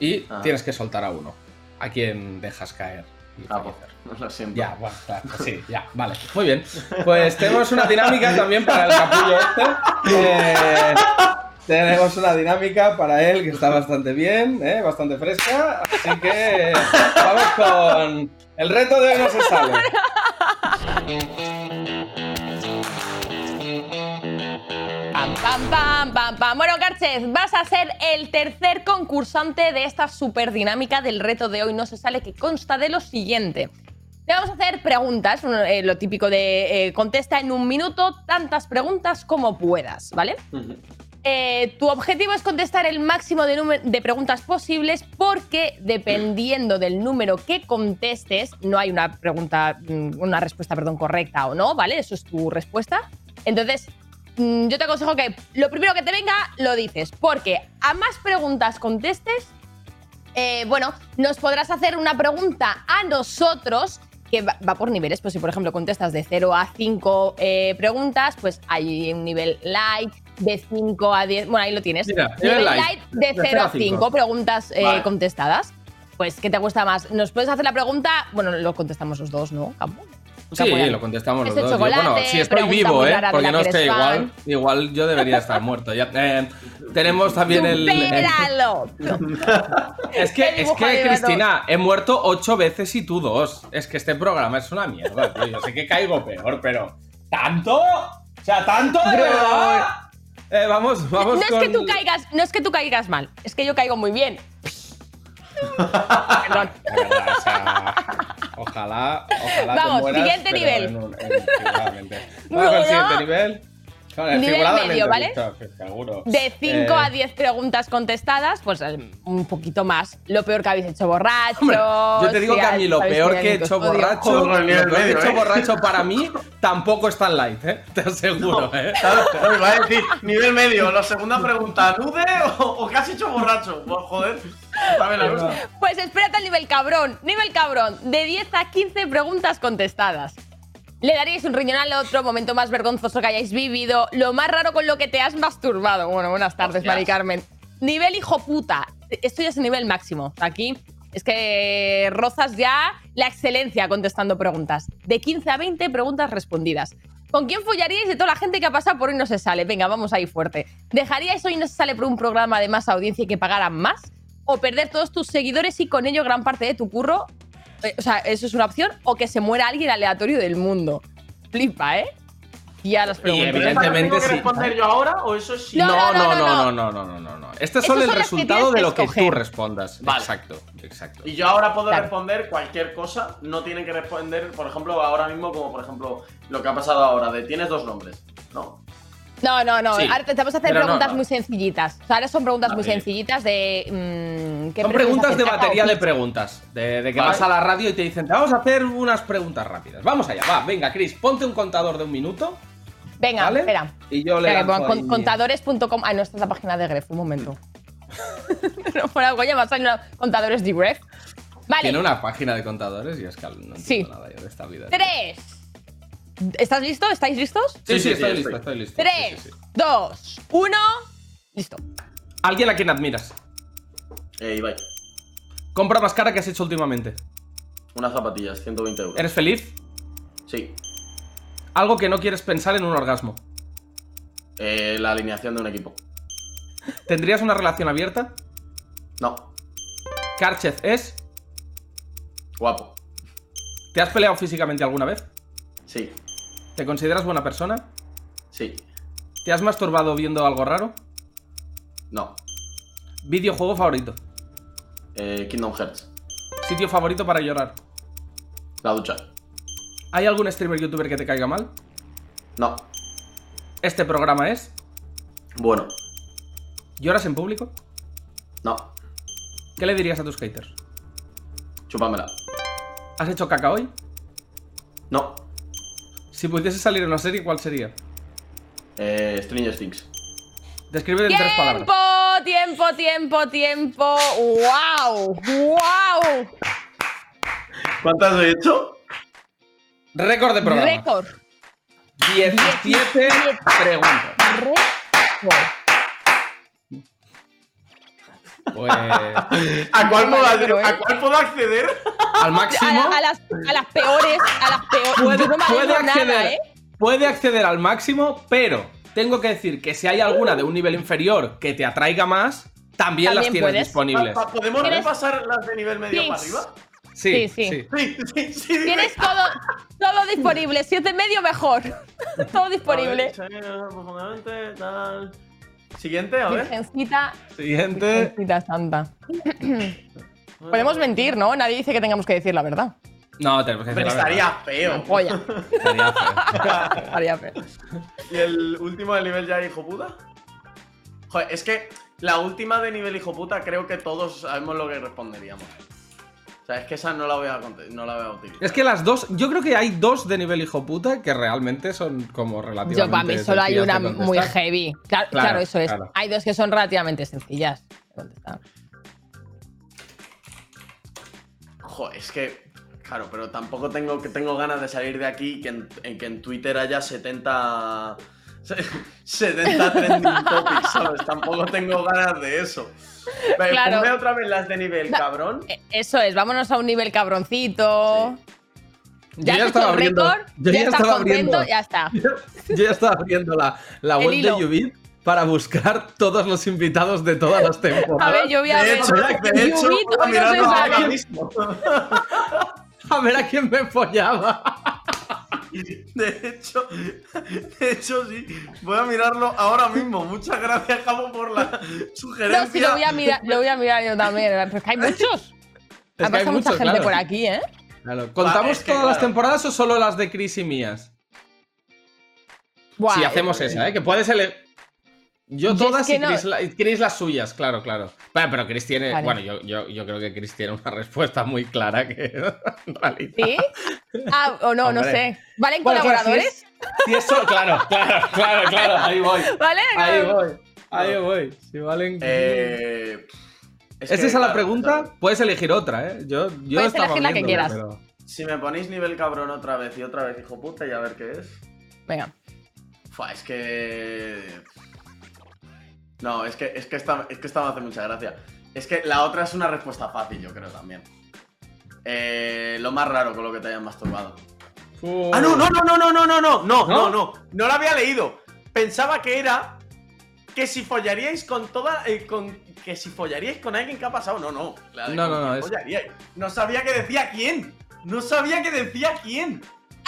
Y Ah. tienes que soltar a uno. A quien dejas caer. y Ah, pues, lo siento. Ya, bueno, claro, sí, ya, vale. Muy bien. Pues tenemos una dinámica también para el capullo este. Eh, tenemos una dinámica para él que está bastante bien, ¿eh? bastante fresca. Así que vamos con el reto de hoy no se sale. Pam, pam, pam, pam. Bueno, Carchez, vas a ser el tercer concursante de esta super dinámica del reto de hoy. No se sale que consta de lo siguiente. Te vamos a hacer preguntas, un- eh, lo típico de eh, contesta en un minuto tantas preguntas como puedas, ¿vale? Eh, tu objetivo es contestar el máximo de, de preguntas posibles porque dependiendo del número que contestes, no hay una pregunta, mm, una respuesta, perdón, correcta o no, ¿vale? Eso es tu respuesta. Entonces, yo te aconsejo que lo primero que te venga lo dices, porque a más preguntas contestes, eh, bueno, nos podrás hacer una pregunta a nosotros que va, va por niveles. Pues si, por ejemplo, contestas de 0 a 5 eh, preguntas, pues hay un nivel light, de 5 a 10. Bueno, ahí lo tienes. Mira, nivel light, light, de de 0 a 5 preguntas eh, Vale. contestadas. Pues, ¿qué te gusta más? ¿Nos puedes hacer la pregunta? Bueno, lo contestamos los dos, ¿no? Campo. Sí, ya. lo contestamos los dos. Yo, bueno, si estoy vivo, ¿eh? Porque no es que igual, igual yo debería estar muerto. Ya, eh, tenemos también el, el-. Es que, es que Cristina, he muerto ocho veces y tú dos. Es que este programa es una mierda, tío. Yo sé que caigo peor, pero. ¿Tanto? O sea, ¿tanto de verdad? Eh, vamos, vamos no es que tú caigas, no es que tú caigas mal, es que yo caigo muy bien. Perdón. De verdad, o sea, ojalá, ojalá te Vamos, mueras, siguiente nivel. en un- en-. Vamos Uno. siguiente nivel. El Nivel medio, ¿vale? De 5 Eh, a 10 preguntas contestadas, pues eh, un poquito más. Lo peor que habéis hecho borrachos. Hombre, yo te digo si que a mí lo peor que he hecho borracho, Joder, lo el nivel peor que he medio, hecho ¿eh? borracho para mí tampoco es tan light, ¿eh? Te aseguro, ¿eh? No, iba a decir, nivel medio, la segunda pregunta, ¿nude o, o qué has hecho borracho? Pues, joder. Pues espérate al nivel cabrón. Nivel cabrón. De 10 a 15 preguntas contestadas. Le daríais un riñón al otro, momento más vergonzoso que hayáis vivido, lo más raro con lo que te has masturbado. Bueno, buenas tardes. Mari Carmen. Nivel hijo puta. Esto ya es el nivel máximo. Aquí es que rozas ya la excelencia contestando preguntas. De 15 a 20 preguntas respondidas. ¿Con quién follaríais de toda la gente que ha pasado por hoy no se sale? Venga, vamos ahí fuerte. ¿Dejaríais hoy no se sale por un programa de más audiencia y que pagaran más? o perder todos tus seguidores y con ello gran parte de tu curro. Eh, o sea, eso es una opción. O que se muera alguien aleatorio del mundo. Flipa, ¿eh? Ya las preguntas. Y evidentemente ¿Tengo que responder sí. yo ahora o eso sí? No, no, no, no, no, no, no, no. no, no. Este es solo el resultado de lo que escoger. tú respondas. Vale. Exacto, exacto. Y yo ahora puedo claro. responder cualquier cosa. No tienen que responder, por ejemplo, ahora mismo, como por ejemplo lo que ha pasado ahora de tienes dos nombres. No. No, no, no. Sí, ahora te vamos a hacer pero preguntas no. muy sencillitas. O sea, ahora son preguntas muy sencillitas de. mm, ¿qué Son preguntas de batería de preguntas. De, de que Vale. vas a la radio y te dicen, te vamos a hacer unas preguntas rápidas. Vamos allá, va, venga, Chris, ponte un contador de un minuto. Venga, ¿Vale? espera. Y yo le con- Contadores.com. Ah, no, esta es la página de Gref. Un momento. no, por algo ya me ha salido contadores de Gref. Vale. Tiene una página de contadores y es que no entiendo Sí. nada yo de esta vida. Tres. ¿Estás listo? ¿Estáis listos? Sí, sí, Sí, sí, estoy sí, listo, estoy. listo. Tres, Sí, sí, sí. dos, uno. Listo. Alguien a quien admiras. Eh, Ibai, Compra más cara que has hecho últimamente. unas zapatillas, 120 euros. ¿Eres feliz? Sí. Algo que no quieres pensar en un orgasmo. Eh, la alineación de un equipo. ¿Tendrías una relación abierta? No. Karchev es. Guapo. ¿Te has peleado físicamente alguna vez? Sí. ¿Te consideras buena persona? Sí. ¿Te has masturbado viendo algo raro? No. ¿Videojuego favorito? Eh, Kingdom Hearts. ¿Sitio favorito para llorar? La ducha. ¿Hay algún streamer youtuber que te caiga mal? No. ¿Este programa es? Bueno. ¿Lloras en público? No. ¿Qué le dirías a tus haters? Chúpamela. ¿Has hecho caca hoy? No. Si pudiese salir en una serie, ¿cuál sería? Eh, Stranger Things. Describe en tres Tiempo, palabras. tiempo, tiempo, tiempo. ¡Wow! ¡Wow! ¿Cuántas he hecho? Récord de programa. Récord. 17 preguntas. Récord. Pues. ¿A cuál, Me puedo, alegro, ¿eh? ¿A cuál puedo acceder? Al A, máximo. a las, a las peores, a las peores. Puede, no acceder, nada, ¿eh? puede acceder al máximo, pero tengo que decir que si hay alguna de un nivel inferior que te atraiga más, también, las tienes puedes. disponibles. ¿Podemos ¿Tienes- repasar las de nivel medio Sí. para arriba? Sí, Sí, sí. sí. Sí, sí, sí. dime. Tienes todo, todo disponible. Si es de medio, mejor. todo disponible. A ver, sí, profundamente, tal. Siguiente, a ver. Virgencita, Siguiente. Virgencita santa. Podemos mentir, ¿no? Nadie dice que tengamos que decir la verdad. No, tenemos que Pero decir la estaría verdad. feo. Polla. Estaría feo. Estaría feo. ¿Y el último de nivel ya hijo puta? Joder, es que la última de nivel hijo puta creo que todos sabemos lo que responderíamos. O sea, es que esa no la voy a, no la voy a utilizar. Es que las dos, yo creo que hay dos de nivel hijo puta que realmente son como relativamente. Yo, para mí, solo hay una muy heavy. Claro, Claro, claro, eso es. claro. Hay dos que son relativamente sencillas de contestar. Es que. Claro, pero tampoco tengo, que tengo ganas de salir de aquí y que en, en que en Twitter haya 70. 70 trending topics, ¿sabes? Tampoco tengo ganas de eso. Vale, Claro. Ponme otra vez las de nivel, cabrón. Eh, Eso es, vámonos a un nivel cabroncito. Yo Ya, ya has hecho estaba abriendo. récord, Yo ya, ya estaba contento, abriendo. ya está. Yo ya estaba abriendo la, la web hilo. de Ubit para buscar todos los invitados de todas las temporadas. A ver, yo voy a De ver. hecho, de hecho, a ver a quién me follaba. De hecho, de hecho, sí. Voy a mirarlo ahora mismo. Muchas gracias, Cabo, por la sugerencia. No, sí, lo voy a mirar, lo voy a mirar yo también. Pero es que hay muchos. ha pasado mucha gente claro. por aquí, ¿eh? Claro. ¿Contamos es que, todas las temporadas o solo las de Chris y mías? Buah, si hacemos esa, ¿eh? Que puedes ele- Yo Yo es todas que y no- Chris, la- y Chris las suyas, claro, claro. Bueno, pero Chris tiene. Vale. Bueno, yo, yo, yo creo que Chris tiene una respuesta muy clara que en. ¿Sí? Ah, o no, no sé. ¿Valen Bueno, colaboradores? si es- si eso, claro, claro, claro, claro, ahí voy. ¿Vale? Ahí No. voy. Ahí voy. Si valen. Eh, es ¿Es que, esa la pregunta? claro, Puedes elegir otra, ¿eh? Yo, yo Puedes elegir la que quieras. pero- Si me ponéis nivel cabrón otra vez y otra vez, hijo puta, y a ver qué es. Venga. Fua, es que. No, es que, es, que esta, es que esta me hace mucha gracia. Es que la otra es una respuesta fácil, yo creo también. Eh, lo más raro con lo que te hayan masturbado. Fu- Ah, no, no, no, no, no, no, no, no, no, ¿No? no, no. No lo había leído. Pensaba que era que si follaríais con toda. eh, con que si follaríais con alguien, ¿qué ha pasado? No, no. la de No, no, no, es-. No sabía que decía quién. No sabía que decía quién.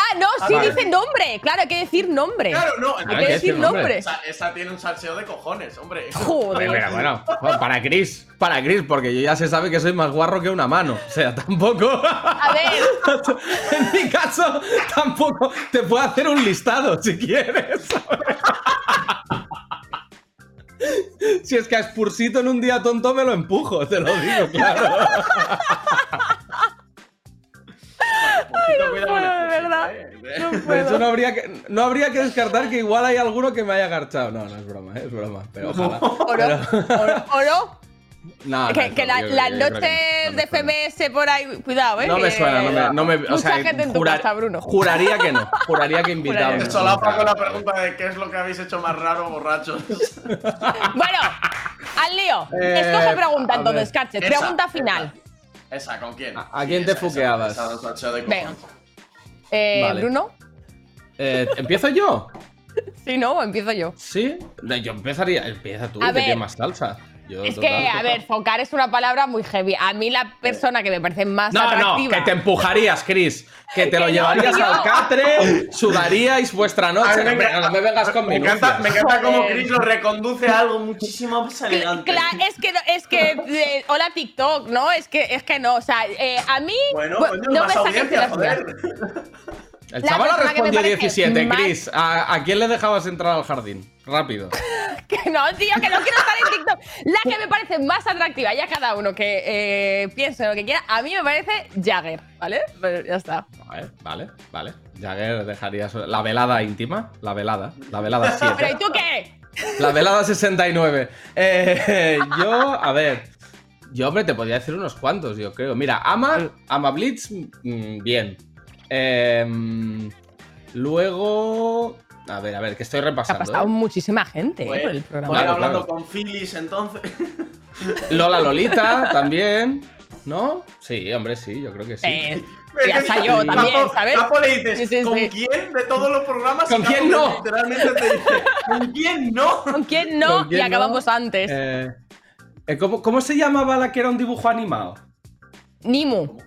Ah, no, Ah, sí vale. dice nombre. Claro, hay que decir nombre. Claro, no. hay hay que que decir decir nombre. nombre. Esa, esa tiene un salseo de cojones, hombre. Joder. Bueno, bueno, para Chris, para Chris, porque yo ya se sabe que soy más guarro que una mano. O sea, tampoco. A ver, en mi caso, tampoco te puedo hacer un listado si quieres. si es que a Spursito en un día tonto me lo empujo, te lo digo, claro. Habría, que, no habría que descartar que igual hay alguno que me haya garchado. No, no es broma, ¿eh? es broma. Pero ojalá. ¿Oro? ¿Oro? ¿Oro? No, no que es que la- las que noches no, no de. FMS por ahí, cuidado, ¿eh? No me suena, no me, no me- o sea, gente en tu jurar- casa, Bruno. Juraría que no, juraría que no, que Se solapa con la pregunta de qué es lo que habéis hecho más raro, borrachos. Bueno, al lío. Eh, Escoge pregunta a entonces. Esa, Pregunta final. Esa, ¿con quién? ¿A- a quién te esa, esa, fuqueabas? esa, esa, Venga. Eh, Vale. Bruno. Eh, ¿Empiezo yo? Sí, no, empiezo yo. ¿Sí? No, Yo empezaría. Empieza tú, A que ver. tienes más salsa. Yo, Es total, que, a ver, focar es una palabra muy heavy. A mí la persona que me parece más No, no, atractiva. que te empujarías, Chris. Que te lo no, llevarías tío. al catre, sudaríais vuestra noche. mí me no me vengas con Me encanta, me encanta cómo. Chris lo reconduce a algo muchísimo más elegante. Cla- es que, no- es que eh, hola TikTok, ¿no? Es que, es que no, o sea, eh, a mí Bueno, bu- coño, no más me audiencia, joder. El chaval ha respondido parece 17, más- Chris. ¿A, a quién le dejabas entrar al jardín? Rápido. Que no, tío, que no quiero estar en TikTok. La que me parece más atractiva, ya cada uno que eh, piense lo que quiera, a mí me parece Jagger, ¿vale? Pero ya está. Vale, vale, vale. Jagger dejarías. La velada íntima. La velada. La velada 7. Pero ¿y tú qué? La velada 69. Eh, yo, a ver. Yo, hombre, te podría decir unos cuantos, yo creo. Mira, Ama, Ama Blitz, mm, bien. Em, luego. A ver, a ver, que estoy Ha repasando. pasado ¿eh? muchísima gente eh, Pues, por el programa. Claro, hablando claro. con Phyllis entonces. Lola Lolita también. ¿No? Sí, hombre, sí, yo creo que sí. Eh, ya salió Sí. también, Capo- ¿sabes? Capo le dices, Sí, sí, ¿con quién de todos los programas? ¿Con Capo quién no? Literalmente te dice, ¿con quién no? ¿Con quién no? ¿Con quién y acabamos no? antes. Eh, ¿cómo, cómo se llamaba la que era un dibujo animado? Nimu.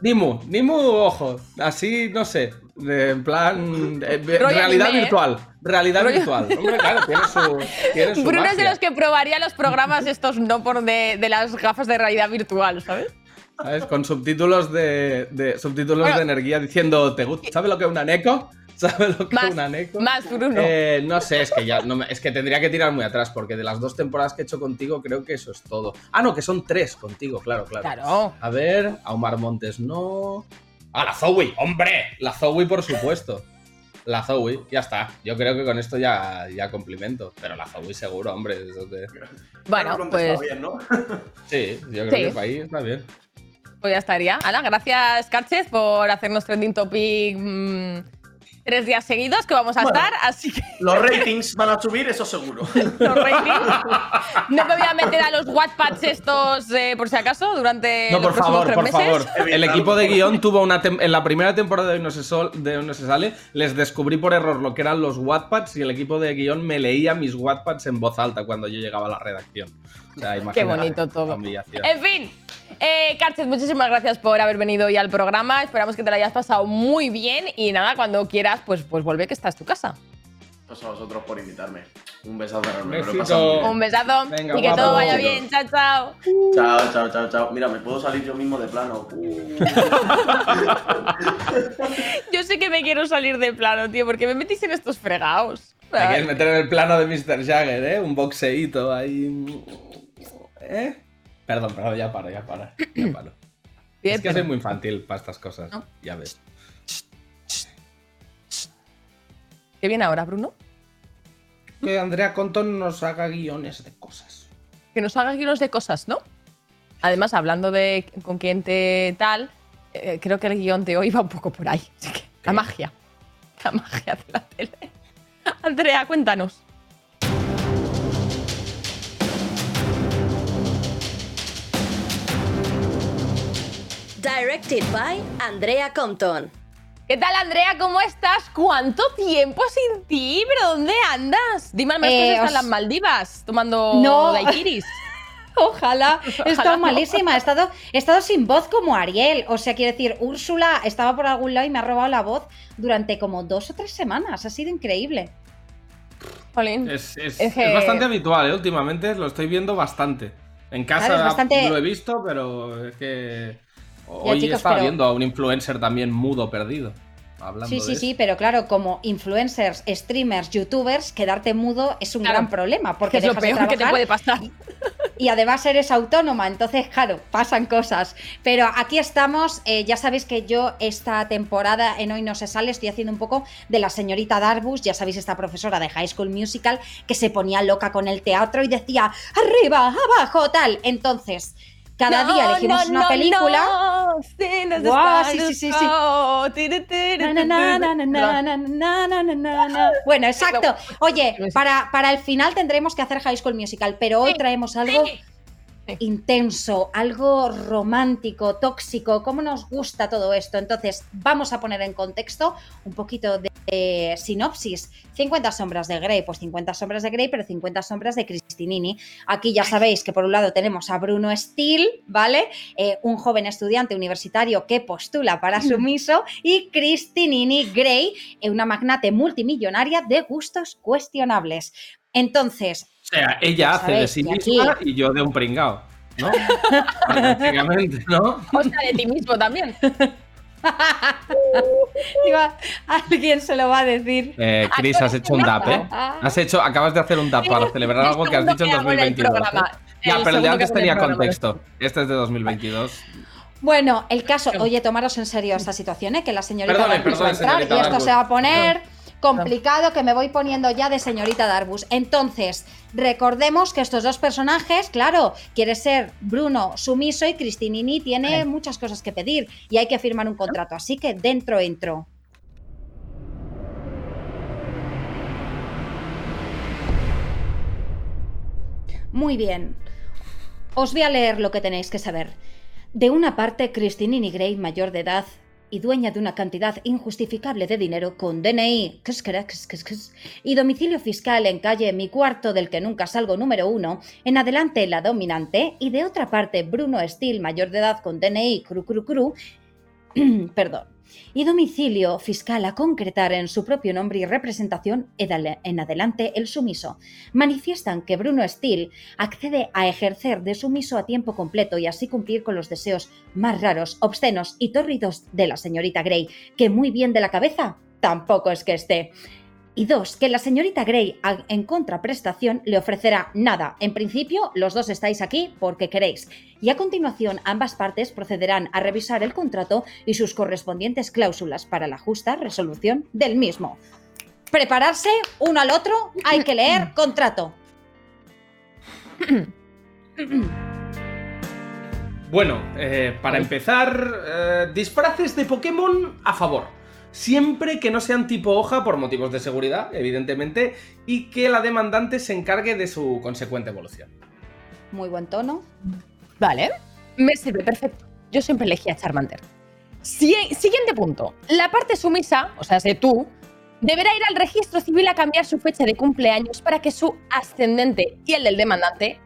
Nimu, Nimu, ojo, así, no sé, en plan, eh, realidad anime, ¿eh? virtual, realidad Rollo- virtual. Hombre, claro, tiene su, tiene su Bruno es de los que probaría los programas estos no por de, de las gafas de realidad virtual, ¿sabes? ¿sabes? Con subtítulos de, de- subtítulos Bueno. de energía diciendo, ¿te gusta? ¿Sabes lo que es una neko? ¿Sabes lo que Más, es una neko? más Bruno. Eh, no sé, es que ya no me- es que tendría que tirar muy atrás porque de las dos temporadas que he hecho contigo creo que eso es todo. Ah, no, que son tres contigo, claro, claro. Claro. A ver, a Omar Montes no. Ah, la Zoe, hombre, la Zoe por supuesto. La Zoe, ya está. Yo creo que con esto ya, ya complimento. Pero la Zoe seguro, hombre. Bueno, pues, bien, ¿no? Sí, yo creo Sí. que para ahí está bien. pues ya estaría. Ala, gracias, Carchez, por hacernos trending topic mm, tres días seguidos que vamos a Bueno. estar. Así que Los ratings van a subir, eso seguro. los ratings. No me voy a meter a los Wattpads estos eh, por si acaso durante No, los por próximos favor, tres por meses. favor. El equipo de guion tuvo una en la primera temporada de Hoy no, se Sol- de Hoy no se sale, les descubrí por error lo que eran los Wattpads y el equipo de guion me leía mis Wattpads en voz alta cuando yo llegaba a la redacción. O sea, imagínate bonito todo. En fin, eh, Carchez, muchísimas gracias por haber venido hoy al programa. Esperamos que te lo hayas pasado muy bien y nada, cuando quieras, pues, pues vuelve que esta es tu casa. Pues a vosotros por invitarme. Un besazo enorme. Un besazo Venga, y que todo vaya bien. Chao, chao. Chao, chao, chao, chao. Mira, me puedo salir yo mismo de plano. Uh. Yo sé que me quiero salir de plano, tío, porque me metís en estos fregados. Te quieres meter en el plano de Mr. Jagger, ¿eh? Un boxeíto ahí. ¿Eh? Perdón, perdón, ya paro, ya paro. Ya paro. Bien, es que pero- soy muy infantil para estas cosas. No. Ya ves. ¿Qué viene ahora, Bruno? Que Andrea Conton nos haga guiones de cosas. Que nos haga guiones de cosas, ¿no? Además, hablando de con quién te tal, eh, creo que el guion de hoy va un poco por ahí. Así que, la magia. La magia de la tele. Andrea, cuéntanos. Directed by Andrea Compton. ¿Qué tal, Andrea? ¿Cómo estás? ¿Cuánto tiempo sin ti? ¿Pero dónde andas? Dime al menos que Eh, estás en las Maldivas tomando No. daiquiris. Ojalá. He estado Ojalá no. malísima. He estado, he estado sin voz como Ariel. O sea, quiero decir, Úrsula estaba por algún lado y me ha robado la voz durante como dos o tres semanas. Ha sido increíble. Jolín. Es, es- Es que- es bastante habitual, ¿eh? Últimamente lo estoy viendo bastante. En casa Claro, bastante- lo he visto, pero es que. Ya, Hoy chicos, estaba pero- viendo a un influencer también mudo perdido. Hablando Sí, de sí, eso. sí, pero claro, como influencers, streamers, youtubers, quedarte mudo es un Claro. gran problema Que porque es lo de peor que te puede pasar. y además eres autónoma, entonces, claro, pasan cosas. Pero aquí estamos, eh, ya sabéis que yo esta temporada en Hoy No Se Sale estoy haciendo un poco de la señorita Darbus, ya sabéis, esta profesora de High School Musical que se ponía loca con el teatro y decía, arriba, abajo, tal. Entonces, cada No, día elegimos no, una no, película. Bueno, exacto. Oye, para, para el final tendremos que hacer High School Musical, pero hoy Sí, traemos algo Sí. intenso, algo romántico, tóxico, cómo nos gusta todo esto. Entonces, vamos a poner en contexto un poquito de, eh, sinopsis. 50 sombras de Grey, pues 50 sombras de Grey, pero 50 sombras de Cristinini. Aquí ya sabéis que por un lado tenemos a Bruno Steele, ¿vale? Eh, un joven estudiante universitario que postula para sumiso, y Cristinini Grey, eh, una magnate multimillonaria de gustos cuestionables. Entonces, O sea, ella hace de sí aquí- misma y yo de un pringao. ¿No? Prácticamente, ¿no? O sea, de ti mismo también. Digo, alguien se lo va a decir. Eh, Chris, has hecho un DAP, ¿eh? Has hecho, acabas de hacer un DAP para celebrar algo que has dicho en El segundo que hago en el 2022. ¿eh? Ya, El pero el de antes tenía contexto. Este es de 2022. Bueno, el caso, oye, tomaros en serio esta situación, ¿eh? que la señorita Perdone, va a perdone, entrar señorita y esto se va a poner complicado, que me voy poniendo ya de señorita Darbus. Entonces, recordemos que estos dos personajes, claro, quiere ser Bruno sumiso y Cristinini tiene muchas cosas que pedir y hay que firmar un contrato, así que dentro entro. Muy bien. Os voy a leer lo que tenéis que saber. De una parte, Cristinini Gray, mayor de edad y dueña de una cantidad injustificable de dinero con DNI y domicilio fiscal en calle Mi Cuarto del que nunca salgo número uno, en adelante la dominante, y de otra parte Bruno Steele, mayor de edad con DNI cru cru cru, perdón, y domicilio fiscal a concretar en su propio nombre y representación en adelante el sumiso. Manifiestan que Bruno Steele accede a ejercer de sumiso a tiempo completo y así cumplir con los deseos más raros, obscenos y tórridos de la señorita Grey, que muy bien de la cabeza tampoco es que esté. Y dos, que la señorita Grey, en contraprestación, le ofrecerá nada. En principio, los dos estáis aquí porque queréis. Y a continuación, ambas partes procederán a revisar el contrato y sus correspondientes cláusulas para la justa resolución del mismo. Prepararse uno al otro, hay que leer contrato. Bueno, eh, para empezar, eh, disfraces de Pokémon a favor. Siempre que no sean tipo hoja por motivos de seguridad, evidentemente, y que la demandante se encargue de su consecuente evolución. Muy buen tono. Vale. Me sirve, perfecto. Yo siempre elegía Charmander. Si- siguiente punto. La parte sumisa, o sea, sé tú, deberá ir al registro civil a cambiar su fecha de cumpleaños para que su ascendente y el del demandante,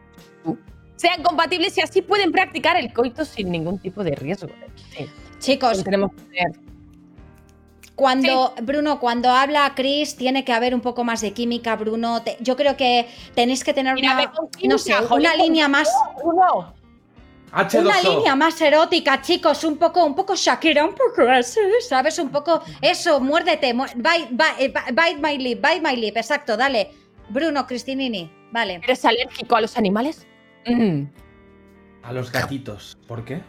tú, sean compatibles y así pueden practicar el coito sin ningún tipo de riesgo. Sí. Chicos, Tenemos que tener Cuando, Bruno, cuando habla Chris, tiene que haber un poco más de química, Bruno. Te- yo creo que tenéis que tener Mira, una, no sé, una línea más, Uno. H2O. una línea más erótica, chicos, un poco, un poco Shakira, un poco así, ¿sabes? Un poco eso, muérdete, mu- bite, bite, bite my lip, bite my lip, exacto, dale. Bruno, Cristinini, vale. ¿Eres alérgico a los animales? Mm. A los gatitos. ¿Por qué?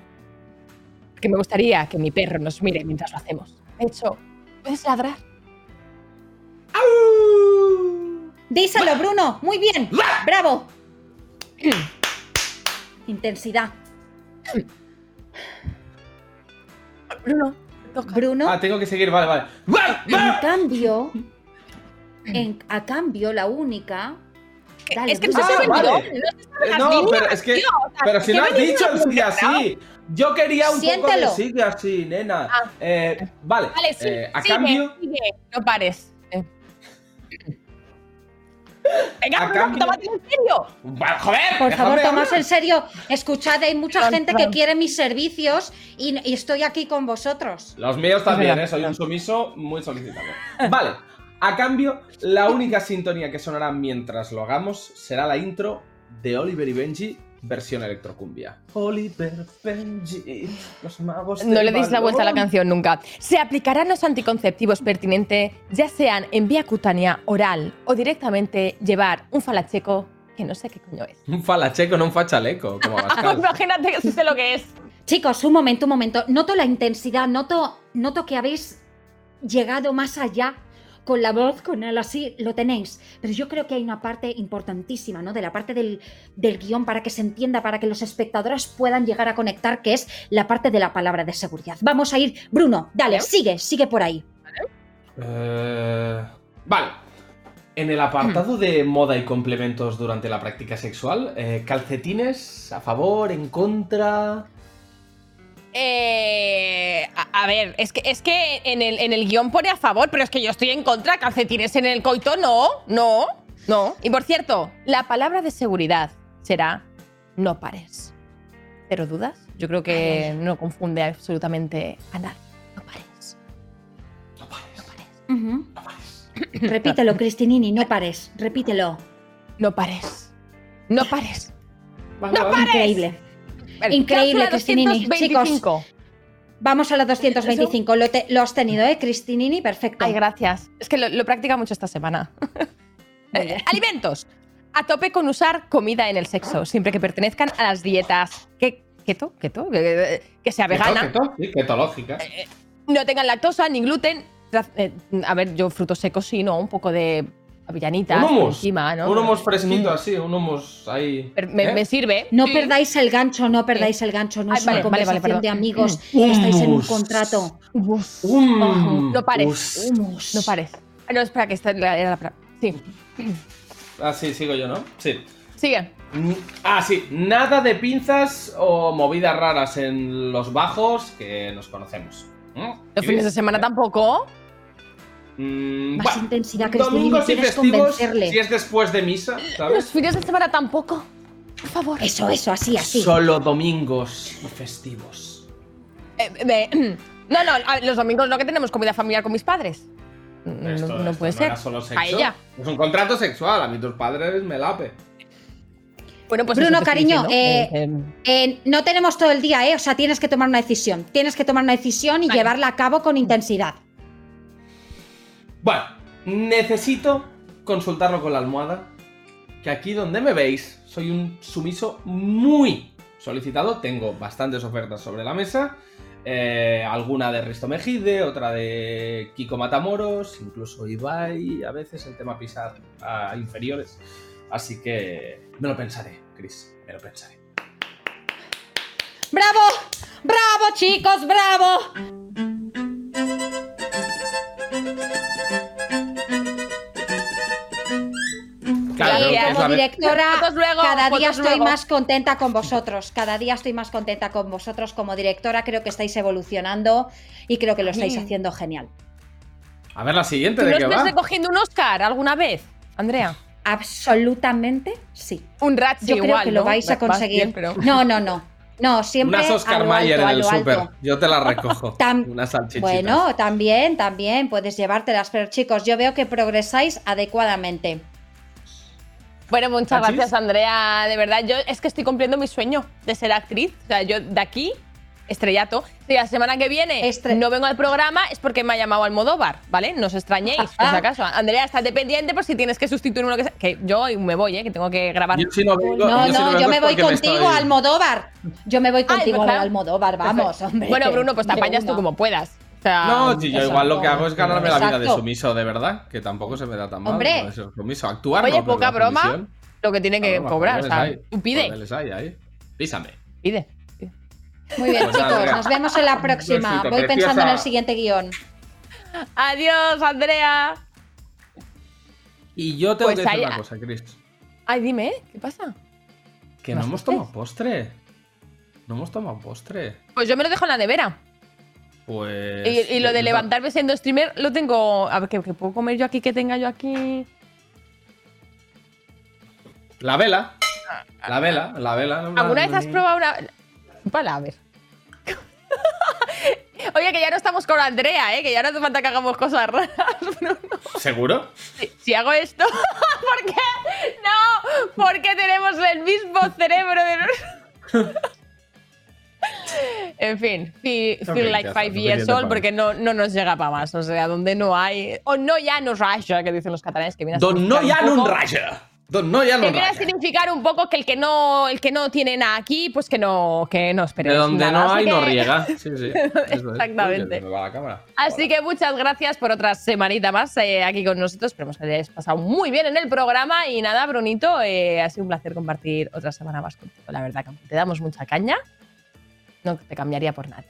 Que me gustaría que mi perro nos mire mientras lo hacemos. De hecho, ¿puedes ladrar? Díselo, Bruno, muy bien, bravo. Intensidad. Bruno, toca. Bruno, Ah, tengo que seguir, vale, vale. ¡Va! en cambio, en- a cambio, la única. Dale, es que no Bruno. se Ah, vale. no Eh, No, pero es que. tío, o sea, Pero si no has dicho así. Yo quería un poco Siéntelo. de sigue así, nena. Ah. Eh, vale. Vale, sí, eh, a sigue, cambio. sigue, no pares. Eh, Venga, cambio- en serio. Joder, Por favor, hablar. en serio. Escuchad, hay mucha gente que quiere mis servicios y, y estoy aquí con vosotros. Los míos también. ¿eh? Soy un sumiso muy solicitado. Vale, a cambio, la única sintonía que sonará mientras lo hagamos será la intro de Oliver y Benji, versión electrocumbia. Oliver, Benji, los magos No le deis la vuelta a la canción nunca. Se aplicarán los anticonceptivos pertinentes, ya sean en vía cutánea, oral o directamente llevar un falacheco, que no sé qué coño es. Un falacheco, no un fachaleco, como. Imagínate que sé lo que es. Chicos, un momento, un momento. Noto la intensidad, noto, noto que habéis llegado más allá con la voz, con el así, lo tenéis. Pero yo creo que hay una parte importantísima, ¿no? De la parte del, del guion para que se entienda, para que los espectadores puedan llegar a conectar, que es la parte de la palabra de seguridad. Vamos a ir, Bruno, dale, sigue, sigue por ahí. Eh, vale. En el apartado de moda y complementos durante la práctica sexual, eh, calcetines a favor, en contra. Eh, a, a ver, es que, es que en, el, en el guion pone a favor, pero es que yo estoy en contra. Calcetines en el coito, no, no, no. Y por cierto, la palabra de seguridad será no pares. ¿Cero dudas? Yo creo que no confunde absolutamente a nadie. No pares. No pares, Ujú. no pares. Repítelo, Cristinini, no pares, repítelo. No pares. No pares. ¡No pares! Increíble. Vale, Increíble, Cristinini. 225. Vamos a la 225. Lo, te- lo has tenido, ¿eh, Cristinini? Perfecto. Ay, gracias. Es que lo, lo practica mucho esta semana. Eh, Alimentos. A tope con usar comida en el sexo, siempre que pertenezcan a las dietas. ¿Qué? ¿Keto? ¿Keto? Que, que sea Keto, vegana, keto, sí, ketológica. no tengan lactosa ni gluten. Eh, a ver, yo frutos secos sí, ¿no? Un poco de avellanitas Un por hummus. encima, ¿no? Un hummus fresquito así, un hummus ahí. Me, ¿eh? me sirve. No Sí. perdáis el gancho, no perdáis el gancho. No Ay, es una vale, vale, vale, conversación perdón. de amigos. Mm. Estáis en un contrato. Hummus. Um, No pares. Humus. No pares. Ah, No, espera, que esta era la... Sí, Ah, sí, sigo yo, ¿no? Sí. sigue. Mm, Ah, sí. Nada de pinzas o movidas raras en los bajos que nos conocemos. ¿Mm? Los fines de semana tampoco. Mm, Más bueno, intensidad, Cristinini. Domingos y festivos, si es después de misa, Los ¿sabes? fines de semana tampoco. Por favor. Eso, eso, así, así. Solo domingos y festivos. Eh, eh, no, no, los domingos no que tenemos comida familiar con mis padres. No, Esto- no esto puede ser. era solo sexo. A ella. Es un contrato sexual, a mí tus padres me lape. Bueno, pues Bruno, cariño, eh, que- Eh, no tenemos todo el día, ¿eh? O sea, tienes que tomar una decisión. Tienes que tomar una decisión y Vale. llevarla a cabo con intensidad. Bueno, necesito consultarlo con la almohada. Que aquí donde me veis, soy un sumiso muy solicitado. Tengo bastantes ofertas sobre la mesa. Eh, alguna de Risto Mejide, otra de Kiko Matamoros, incluso Ibai, a veces el tema pisar a inferiores. Así que me lo pensaré, Chris, me lo pensaré. ¡Bravo! ¡Bravo, chicos! ¡Bravo! Gracias. como directora, luego, cada día estoy luego. más contenta con vosotros. Cada día estoy más contenta con vosotros como directora. Creo que estáis evolucionando y creo que lo estáis haciendo genial. A ver la siguiente ¿Tú de no qué estás va. recogiendo un Oscar alguna vez, Andrea? Absolutamente sí. Un Ratchi Yo creo igual, que lo vais a conseguir. bien, pero- No, no, no. No, siempre Unas a Oscar lo Mayer alto, a en el lo alto. Yo te las recojo. Tam- Unas salchichitas. Bueno, también, también puedes llevártelas, pero chicos, yo veo que progresáis adecuadamente. Bueno, muchas ¿Achis? gracias, Andrea. De verdad, yo es que estoy cumpliendo mi sueño de ser actriz. O sea, yo de aquí, estrellato. Si la semana que viene Estre- no vengo al programa, es porque me ha llamado Almodóvar, ¿vale? No os extrañéis, por si acaso. Andrea, estate pendiente por si tienes que sustituir uno que sea. Que yo me voy, ¿eh? Que tengo que grabar. Yo no vengo, No, yo me voy contigo, estoy- Almodóvar. Yo me voy Ay, contigo, pues, claro. Almodóvar, vamos, hombre. Bueno, Bruno, pues te apañas tú como puedas. Sea, No, si yo Eso, igual lo que hago es ganarme la vida de sumiso, de verdad, que tampoco se me da tan mal. Hombre. no sumiso. Actuar Oye, no, poca broma, lo que tiene que broma, cobrar. O papeles sea, hay, tú pide, hay ahí. Písame. pide. Muy bien, Pues, chicos, nos vemos en la próxima. Voy pensando en el siguiente guion. Adiós, Andrea. Y yo tengo Pues que decir hay- una cosa, Chris. Ay, dime. ¿qué pasa? Que ¿Me no hemos tomado postre. No hemos tomado postre. Pues yo me lo dejo en la nevera. Pues. Y, y lo de levantarme siendo streamer lo tengo. A ver, ¿qué, qué puedo comer yo aquí que tenga yo aquí? La vela. La vela, la vela. ¿Alguna vez has probado una. Vale, a ver. Oye, que ya no estamos con Andrea, ¿eh? Que ya no hace falta que hagamos cosas raras. Bruno. ¿Seguro? Si, si hago esto, ¿por qué? No, porque tenemos el mismo cerebro de En fin, feel ya like está, five years old porque no, no nos llega para más. O sea, donde no hay. O no ya nos raya, que dicen los catalanes, que viene a Don no ya no raya. Don no ya no Que viene a significar un poco que el que no, el que no tiene nada aquí, pues que no, que no espere. De donde nada. no hay, no que- riega. Sí, sí. es. Exactamente. Uy, va la cámara. Así que muchas gracias por otra semanita más eh, aquí con nosotros. Esperemos que hayáis pasado muy bien en el programa. Y nada, Brunito, eh, ha sido un placer compartir otra semana más contigo. La verdad que te damos mucha caña, no te cambiaría por nada.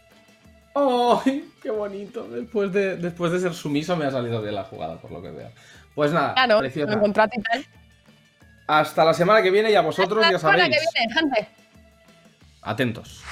¡Ay, qué bonito! Después de, después de ser sumiso me ha salido bien la jugada, por lo que veo. Pues nada, no, preciosa. contrato y tal. Hasta la semana que viene y a vosotros La ya semana sabéis. que viene, gente. Atentos.